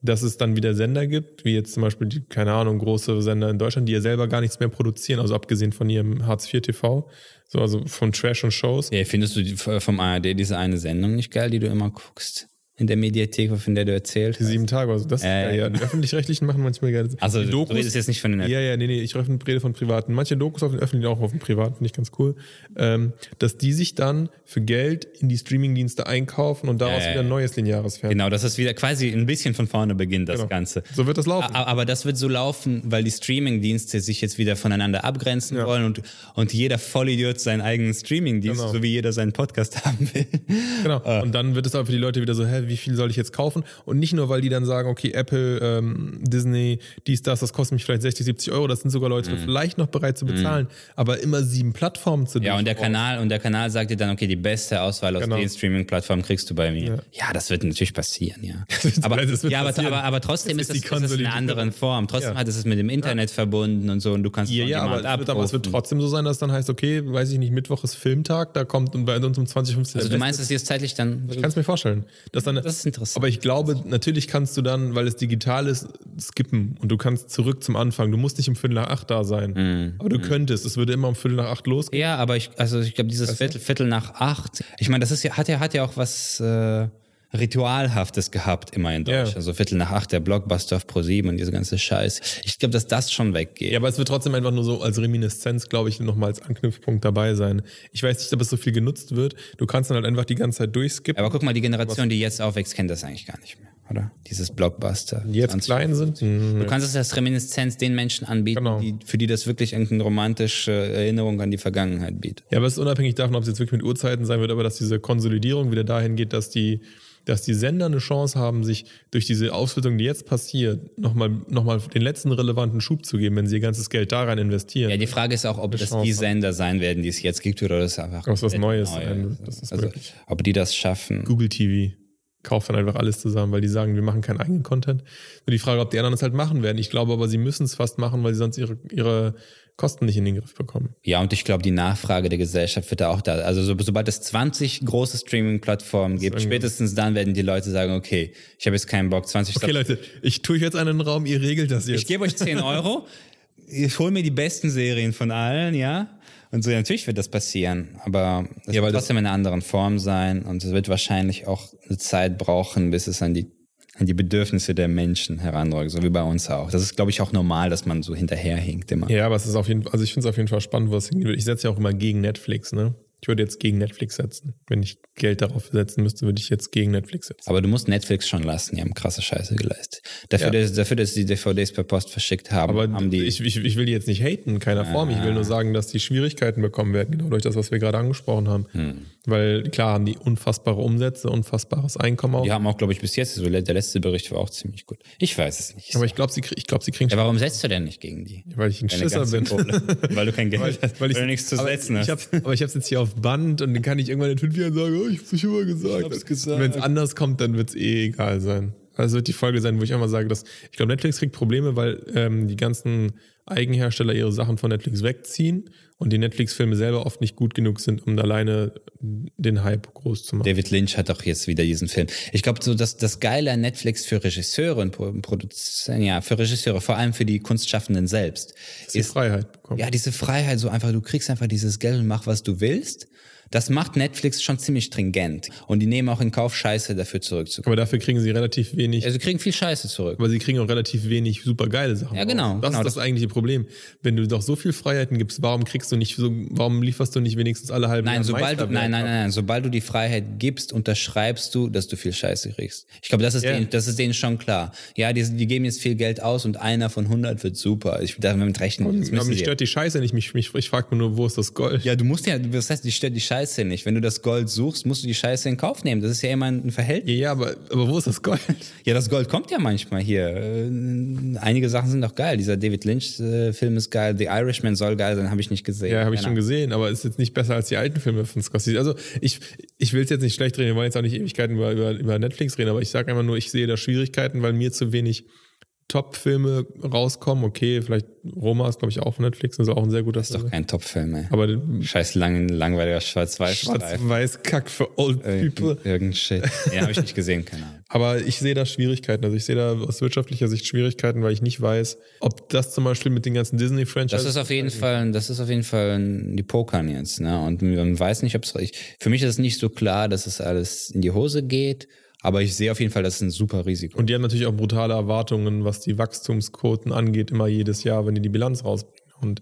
dass es dann wieder Sender gibt, wie jetzt zum Beispiel, die, keine Ahnung, große Sender in Deutschland, die ja selber gar nichts mehr produzieren, also abgesehen von ihrem Hartz-IV-TV, so, also von Trash und Shows. Ja, findest du die, vom ARD diese eine Sendung nicht geil, die du immer guckst? In der Mediathek, von der du erzählt Die hast? sieben Tage, also das ist Äh, geil, ja. Die öffentlich-rechtlichen machen manchmal geil. Also die du redest jetzt nicht von den Ja, ja, nee, nee, ich rede von privaten. Manche Dokus auf den öffentlichen, auch auf den privaten, finde ich ganz cool. Ähm, dass die sich dann für Geld in die Streamingdienste einkaufen und daraus Ja, ja, wieder ein ja. neues lineares Fernsehen. Genau, das ist wieder quasi ein bisschen von vorne beginnt, das Genau. Ganze. So wird das laufen. A- Aber das wird so laufen, weil die Streaming-Dienste sich jetzt wieder voneinander abgrenzen Ja. wollen und, und jeder Vollidiot seinen eigenen Streaming-Dienst, Genau. so wie jeder seinen Podcast haben will. Genau. Und dann wird es aber für die Leute wieder so, hä, wie viel soll ich jetzt kaufen? Und nicht nur, weil die dann sagen, okay, Apple, ähm, Disney, dies, das, das kostet mich vielleicht 60, 70 Euro, das sind sogar Leute Mhm. vielleicht noch bereit zu bezahlen, aber immer sieben Plattformen zu Ja, und der. Kanal, und der Kanal sagt dir dann, okay, die beste Auswahl aus Genau. den Streaming-Plattformen kriegst du bei mir. Ja. das wird natürlich passieren, ja. aber, das ja, aber, aber, aber trotzdem Das ist es, die ist es in einer anderen Form. Trotzdem Ja. hat es es mit dem Internet verbunden und so und du kannst Ja, ja, aber es, wird, aber es wird trotzdem so sein, dass dann heißt, okay, weiß ich nicht, Mittwoch ist Filmtag, da kommt und bei uns um 2015. Also du meinst, dass jetzt zeitlich dann ich kann es mir vorstellen. Dass dann, Das ist interessant. Aber ich glaube, natürlich kannst du dann, weil es digital ist, skippen und du kannst zurück zum Anfang. Du musst nicht um Viertel nach acht da sein. Mhm. Aber du könntest. Es würde immer um Viertel nach acht losgehen. Ja, aber ich, also ich glaube, dieses Viertel, Viertel nach acht, ich meine, das ist ja, hat ja, hat ja auch was äh, Ritualhaftes gehabt, immer in Ja. Deutschland. Also Viertel nach acht, der Blockbuster auf Pro7 und diese ganze Scheiß. Ich glaube, dass das schon weggeht. Ja, aber es wird trotzdem einfach nur so als Reminiszenz, glaube ich, nochmal als Anknüpfpunkt dabei sein. Ich weiß nicht, ob es so viel genutzt wird. Du kannst dann halt einfach die ganze Zeit durchskippen. Aber guck mal, die Generation, die jetzt aufwächst, kennt das eigentlich gar nicht mehr, oder? Dieses Blockbuster. die jetzt 20. klein sind. Hm, Du kannst es als Reminiszenz den Menschen anbieten, Genau. die, für die das wirklich irgendeine romantische Erinnerung an die Vergangenheit bietet. Ja, aber es ist unabhängig davon, ob es jetzt wirklich mit Uhrzeiten sein wird, aber dass diese Konsolidierung wieder dahin geht, dass die, dass die Sender eine Chance haben, sich durch diese Ausflyttung, die jetzt passiert, nochmal noch mal den letzten relevanten Schub zu geben, wenn sie ihr ganzes Geld da rein investieren. Ja, die Frage ist auch, ob das Chance die haben. Sender sein werden, die es jetzt gibt, oder das einfach Ob es was komplett Neues neu ist. das also, ob die das schaffen. Google TV. kaufe dann einfach alles zusammen, weil die sagen, wir machen keinen eigenen Content. Nur die Frage, ob die anderen es halt machen werden. Ich glaube aber, sie müssen es fast machen, weil sie sonst ihre, ihre Kosten nicht in den Griff bekommen. Ja, und ich glaube, die Nachfrage der Gesellschaft wird da auch da. Also so, sobald es 20 große Streaming-Plattformen gibt, spätestens dann werden die Leute sagen, okay, ich habe jetzt keinen Bock, 20 Okay, Leute, ich tue euch jetzt einen Raum, ihr regelt das jetzt. Ich gebe euch 10 Euro, ich hole mir die besten Serien von allen, ja. Und so, ja, natürlich wird das passieren, aber es Ja, wird trotzdem in einer anderen Form sein und es wird wahrscheinlich auch eine Zeit brauchen, bis es an die, an die Bedürfnisse der Menschen heranrückt, so wie bei uns auch. Das ist, glaube ich, auch normal, dass man so hinterherhinkt immer. Ja, aber es ist auf jeden Fall, also ich finde es auf jeden Fall spannend, wo es hingehen will. Ich setze ja auch immer gegen Netflix, ne? Ich würde jetzt gegen Netflix setzen. Wenn ich Geld darauf setzen müsste, würde ich jetzt gegen Netflix setzen. Aber du musst Netflix schon lassen, die haben krasse Scheiße geleistet. Dafür, Ja. dass, dafür dass die DVDs per Post verschickt haben, Aber haben die. ich, ich, ich will die jetzt nicht haten in keiner Form. Ich will nur sagen, dass die Schwierigkeiten bekommen werden, genau durch das, was wir gerade angesprochen haben. Hm. Weil klar haben die unfassbare Umsätze, unfassbares Einkommen auch. die haben auch, glaube ich, bis jetzt, so der letzte Bericht war auch ziemlich gut. Ich weiß es nicht. aber ich glaube, sie, ich glaub, sie kriegen ja, warum setzt du denn nicht gegen die? weil ich ein Deine Schisser bin. Weil du kein Geld Weil, hast, weil ich, du nichts zu setzen ich hast. hab, aber ich habe es jetzt hier auf Band und dann kann ich irgendwann in fünf Jahren sagen, ich hab's schon mal gesagt. gesagt. Wenn es anders kommt, dann wird es eh egal sein. Also wird die Folge sein, wo ich einmal sage, dass ich glaube, Netflix kriegt Probleme, weil ähm, die ganzen Eigenhersteller ihre Sachen von Netflix wegziehen und die Netflix-Filme selber oft nicht gut genug sind, um alleine den Hype groß zu machen. David Lynch hat auch jetzt wieder diesen Film. Ich glaube, so das, das Geile an Netflix für Regisseure und Pro- Produzenten, ja, für Regisseure, vor allem für die Kunstschaffenden selbst, die Freiheit bekommen. Ja, diese Freiheit, so einfach, du kriegst einfach dieses Geld und mach, was du willst. Das macht Netflix schon ziemlich stringent. Und die nehmen auch in Kauf, Scheiße dafür zurückzukommen. aber dafür kriegen sie relativ wenig. Also sie kriegen viel Scheiße zurück. Aber sie kriegen auch relativ wenig super geile Sachen. Ja, genau, raus. Das genau, ist das, das- eigentliche Problem. Wenn du doch so viel Freiheiten gibst, warum kriegst du nicht so, warum lieferst du nicht wenigstens alle halben Nein, Jahre sobald du, nein, nein, nein, nein, sobald du die Freiheit gibst, unterschreibst du, dass du viel Scheiße kriegst. Ich glaube, das ist Ja. denen, das ist denen schon klar. Ja, die, die geben jetzt viel Geld aus und einer von 100 wird super. Ich darf damit rechnen. Das Aber mich stört die Scheiße nicht. Mich, mich, ich frage nur, wo ist das Gold? Ja, du musst ja, das heißt, die stört die Scheiße nicht. Wenn du das Gold suchst, musst du die Scheiße in Kauf nehmen. Das ist ja immer ein Verhältnis. Ja, aber, aber wo ist das Gold? Ja, das Gold kommt ja manchmal hier. Äh, Einige Sachen sind doch geil. Dieser David Lynch-Film ist geil. The Irishman soll geil sein, habe ich nicht gesehen. Ja, habe ich schon gesehen, aber ist jetzt nicht besser als die alten Filme von Scorsese. Also ich, ich will es jetzt nicht schlecht reden, wir wollen jetzt auch nicht Ewigkeiten über, über, über Netflix reden, aber ich sage einfach nur, ich sehe da Schwierigkeiten, weil mir zu wenig Top-Filme rauskommen. Okay, vielleicht Roma ist, glaube ich, auch von Netflix, also auch ein sehr guter Ist doch kein Top-Film, ey. Aber Scheiß lang, langweiliger Schwarz-Weiß-Streifen. Schwarz-Weiß-Kack für Old People. Irgendein Shit. Ja, habe ich nicht gesehen, keine Ahnung. Aber ich sehe da Schwierigkeiten. Also ich sehe da aus wirtschaftlicher Sicht Schwierigkeiten, weil ich nicht weiß, ob das zum Beispiel mit den ganzen Disney-Franchises. Das ist auf jeden Fall, das ist auf jeden Fall die Pokern jetzt, ne? Und man weiß nicht, ob es Für mich ist es nicht so klar, dass es alles in die Hose geht, aber ich sehe auf jeden Fall, das ist ein super Risiko. Und die haben natürlich auch brutale Erwartungen, was die Wachstumsquoten angeht, immer jedes Jahr, wenn die die Bilanz rausbringen. Und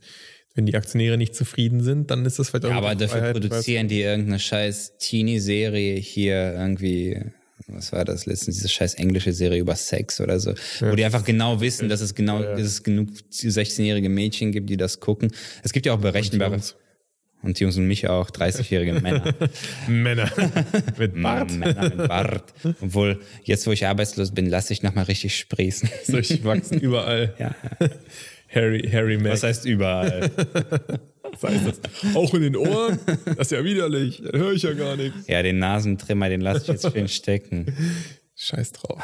wenn die Aktionäre nicht zufrieden sind, dann ist das vielleicht auch Ja, eine aber dafür Freiheit, produzieren die irgendeine scheiß Teenie-Serie hier irgendwie. Was war das letztens? Diese scheiß englische Serie über Sex oder so. Wo die einfach genau wissen, dass es genau, dass es genug 16-jährige Mädchen gibt, die das gucken. Es gibt ja auch berechenbare. Und die Jungs und mich auch, 30-jährige Männer. Männer mit Bart. Männer mit Bart. Obwohl, jetzt wo ich arbeitslos bin, lasse ich nochmal richtig sprießen. Durchwachsen überall. Ja. Harry, Harry Mac. Was heißt überall? Was heißt das? Auch in den Ohren? Das ist ja widerlich. Dann höre ich ja gar nichts. Ja, den Nasentrimmer, den lasse ich jetzt schön stecken. Scheiß drauf.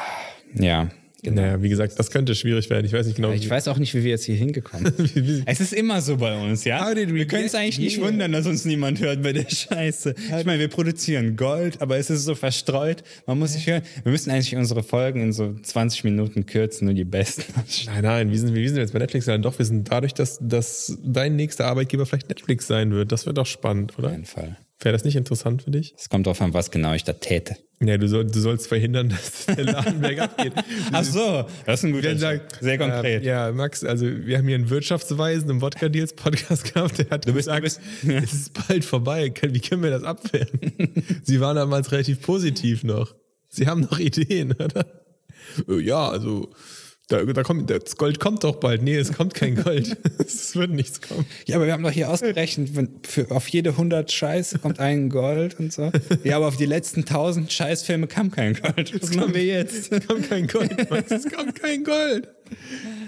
Ja, genau. Naja, wie gesagt, das könnte schwierig werden. Ich weiß nicht genau, Ich weiß auch nicht, wie wir jetzt hier hingekommen sind. es ist immer so bei uns, ja? Wir können es eigentlich nicht wundern, dass uns niemand hört bei der Scheiße. Ich meine, wir produzieren Gold, aber es ist so verstreut. Man muss sich hören. Wir müssen eigentlich unsere Folgen in so 20 Minuten kürzen, nur die besten. Nein, nein, wie sind, wir- wie sind wir jetzt bei Netflix? Nein, doch, wir sind dadurch, dass, dass dein nächster Arbeitgeber vielleicht Netflix sein wird. Das wird doch spannend, oder? Auf jeden Fall. Wäre das nicht interessant für dich? Es kommt drauf an, was genau ich da täte. Ja, du, soll, du sollst verhindern, dass der Laden bergab geht. Ach so, das ist ein guter Job. Sehr konkret. Äh, ja, Max, also wir haben hier einen Wirtschaftsweisen im Wodka Deals Podcast gehabt, der hat Du bist- gesagt, bist- es ist bald vorbei. Wie können wir das abwehren? Sie waren damals relativ positiv noch. Sie haben noch Ideen, oder? Äh, Ja, also da, da kommt, das Gold kommt doch bald. Nee, es kommt kein Gold. es wird nichts kommen. Ja, aber wir haben doch hier ausgerechnet, wenn für, auf jede 100 Scheiße kommt ein Gold und so. Ja, aber auf die letzten 1000 Scheißfilme kam kein Gold. Was machen wir jetzt? Es kommt kein Gold, Max. Es kommt kein Gold.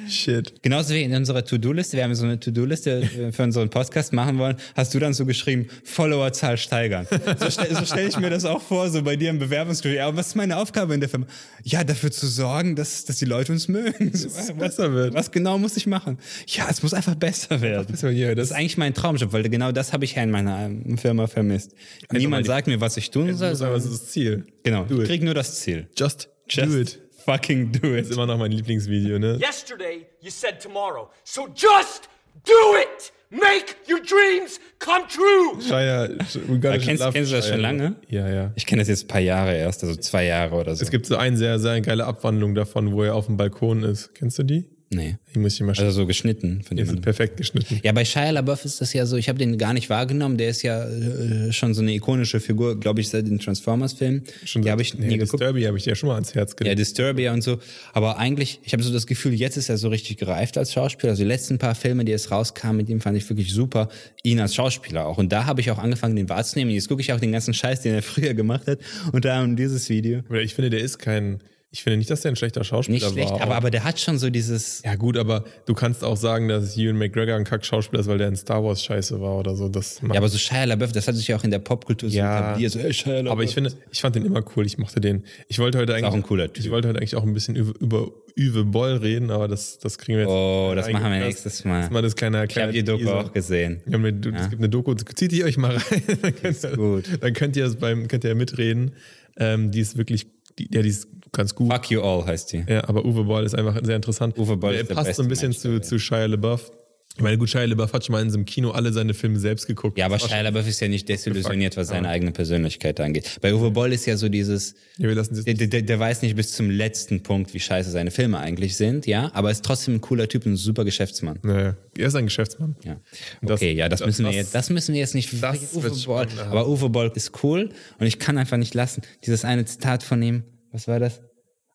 Shit. Genauso wie in unserer To-Do-Liste, wir haben so eine To-Do-Liste äh, für unseren Podcast machen wollen, hast du dann so geschrieben, Followerzahl steigern. So, stell, so stelle ich mir das auch vor, so bei dir im Bewerbungsgespräch. Aber was ist meine Aufgabe in der Firma? Ja, dafür zu sorgen, dass, dass die Leute uns mögen. So, was, besser wird. Was genau muss ich machen? Ja, es muss einfach besser werden. besser, ja, das, das- ist eigentlich mein Traumjob, weil genau das habe ich ja in meiner ähm, Firma vermisst. Niemand die- sagt mir, was ich tun soll. Das ist das Ziel. Genau, ich it. krieg nur das Ziel. Just, Just do it. Fucking do Das it. ist immer noch mein Lieblingsvideo, ne? Yesterday, you said tomorrow. So just do it! Make your dreams come true! Shia, we gotta Aber kennst- love kennst du das Shia schon lange? Ja, ja. Ich kenne das jetzt ein paar Jahre erst, also zwei Jahre oder so. Es gibt so eine sehr, sehr geile Abwandlung davon, wo er auf dem Balkon ist. Kennst du die? Nee. Die muss ich mal schauen. Also so geschnitten. Die sind perfekt geschnitten. Ja, bei Shia LaBeouf ist das ja so, ich habe den gar nicht wahrgenommen, der ist ja äh, schon so eine ikonische Figur, glaube ich, seit den Transformers-Filmen. Schon Die habe ich nie nee, geguckt. Disturbia habe ich dir ja schon mal ans Herz Ja, gelegt. Disturbia und so. Aber eigentlich, ich habe so das Gefühl, jetzt ist er so richtig gereift als Schauspieler. Also die letzten paar Filme, die jetzt rauskamen, mit ihm fand ich wirklich super. Ihn als Schauspieler auch. Und da habe ich auch angefangen, den wahrzunehmen. Jetzt gucke ich auch den ganzen Scheiß, den er früher gemacht hat. Und da um dieses Video. Ich finde, der ist kein. Ich finde nicht, dass der ein schlechter Schauspieler Nicht schlecht, war. aber, aber der hat schon so dieses. ja, gut, aber du kannst auch sagen, dass Ewan McGregor ein Kack-Schauspieler ist, weil der in Star Wars scheiße war oder so. Das Ja, aber so Shia LaBeouf, das hat sich ja auch in der Popkultur so Ja. etabliert. So, ey, Shia LaBeouf. Aber ich finde, ich fand den immer cool. Ich mochte den. Ich wollte heute eigentlich auch ein cooler Typ. Ich wollte heute eigentlich auch ein bisschen über, über Uwe Boll reden, aber das, das kriegen wir jetzt. Oh, das machen wir nächstes Mal. Das mal das kleine, ich habe die Doku auch gesehen. Haben eine, du- Es gibt eine Doku, zieht die euch mal rein. dann, könnt ihr, gut. dann könnt ihr es beim, könnt ihr mitreden. Ähm, die ist wirklich, die, ja, die ist ganz gut. Fuck You All heißt die. Ja, aber Uwe Boll ist einfach sehr interessant. Uwe Boll er ist der passt so ein bisschen Mensch zu, zu Shia LaBeouf. Ich meine, gut, Shia LaBeouf hat schon mal in so einem Kino alle seine Filme selbst geguckt. Ja, aber Shia LaBeouf ist ja nicht desillusioniert, was seine eigene Persönlichkeit angeht. Bei Uwe Boll ist ja so dieses, Ja, wir lassen das der, der, der weiß nicht bis zum letzten Punkt, wie scheiße seine Filme eigentlich sind, ja, aber ist trotzdem ein cooler Typ und ein super Geschäftsmann. Naja, er ist ein Geschäftsmann. Ja. Das- Okay, ja, das, das- müssen wir jetzt, das müssen wir jetzt nicht. Uwe Boll, spannend, ja. aber Uwe Boll ist cool und ich kann einfach nicht lassen. Dieses eine Zitat von ihm, was war das?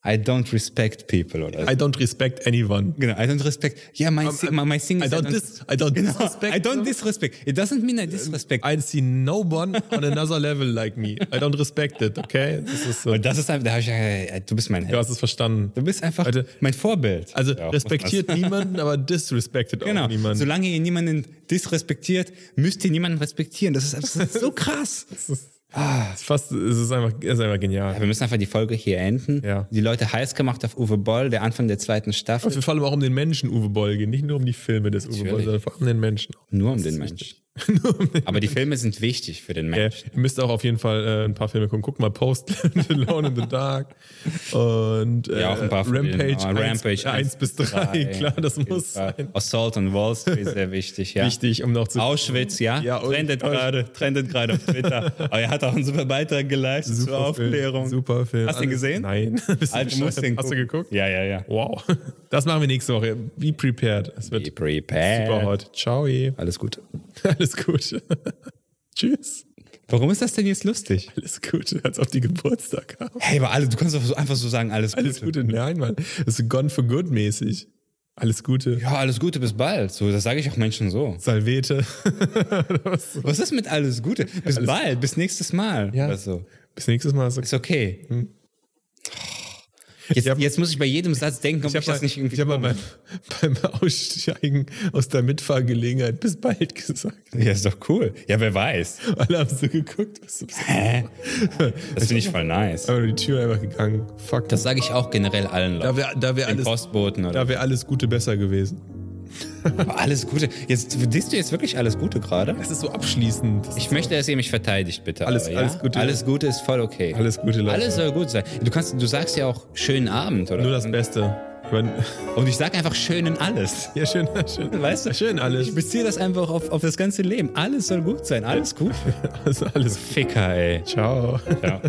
I don't respect people oder. I don't respect anyone. Genau, I don't respect. Yeah, my, Um, my, my thing I is don't dis- I don't genau, disrespect I don't disrespect. It doesn't mean I disrespect. I see no one on another level like me. I don't respect it, okay? Das ist so. Und das ist einfach, da habe ich ja, du bist mein Du Held. hast es verstanden. Du bist einfach Leute, mein Vorbild. Also Ja, respektiert niemanden, aber disrespected. Genau. auch niemanden. Solange ihr niemanden disrespektiert, müsst ihr niemanden respektieren. Das ist, das ist so krass. Es ist, es ist fast, es ist einfach, es ist einfach genial. Ja, wir müssen einfach die Folge hier enden. Ja. Die Leute heiß gemacht auf Uwe Boll, der Anfang der zweiten Staffel. Es wird vor allem auch um den Menschen Uwe Boll gehen, nicht nur um die Filme des Uwe Boll, sondern vor allem um den Menschen. Nur um den Menschen. Aber die Filme sind wichtig für den Ja, Menschen. ihr müsst auch auf jeden Fall äh, ein paar Filme gucken. Guckt mal Post, Alone in the Dark und äh, Ja, auch ein paar von denen. Rampage, Aber 1, Rampage 1 bis 3. Klar, das muss sein. Assault on Wall Street sehr wichtig, ja. Wichtig, um noch zu Auschwitz, ja, Ja, trendet gerade, trendet gerade auf Twitter. Aber er hat auch einen super Beitrag geleistet zur Super Aufklärung. Film, super Film. Hast du ihn gesehen? Nein. Alter, musst den Hast du geguckt? Ja, ja, ja. Wow. Das machen wir nächste Woche. Be prepared. Es wird Be prepared. super hot. Ciao. Alles Gute. Alles gut. Tschüss. Warum ist das denn jetzt lustig? Alles Gute, als auf die Geburtstag haben. Hey, aber alle, du kannst doch so einfach so sagen, alles, Alles Gute. Nein, Mann. Das ist Gone for Good mäßig. Alles Gute. Ja, alles Gute, bis bald. So, das sage ich auch Menschen so. Salvete. Was ist mit alles Gute? Bis bald, bis nächstes Mal. Ja. Oder so. Bis nächstes Mal. Ist okay. Jetzt, hab- jetzt muss ich bei jedem Satz denken, ob ich, Ich habe das nicht irgendwie. ich hab mal beim, beim Aussteigen aus der Mitfahrgelegenheit bis bald gesagt. ja, ist doch cool. Ja, wer weiß. Alle haben so geguckt. Was so Hä? Das finde ich voll nice. aber die Tür einfach gegangen. Fuck. Das sage ich auch generell allen da Leuten. wäre da wär alles, Postboten oder. da wär alles Gute besser gewesen. Aber alles Gute. Jetzt disst du jetzt wirklich alles Gute gerade? Das ist so abschließend. Ich möchte, dass ihr mich verteidigt, bitte. Alles- aber, ja? alles Gute. Alles Gute ist voll okay. Alles Gute, Leute. Alles soll gut sein. Du kannst, du sagst ja auch schönen Abend, oder? Nur das Beste. Und ich sag einfach schönen alles. ja, schön, schön. Weißt du? Schön alles. Ich beziehe das einfach auf, auf das ganze Leben. Alles soll gut sein. Alles gut. Also alles. Ficker, ey. Ciao. Ja.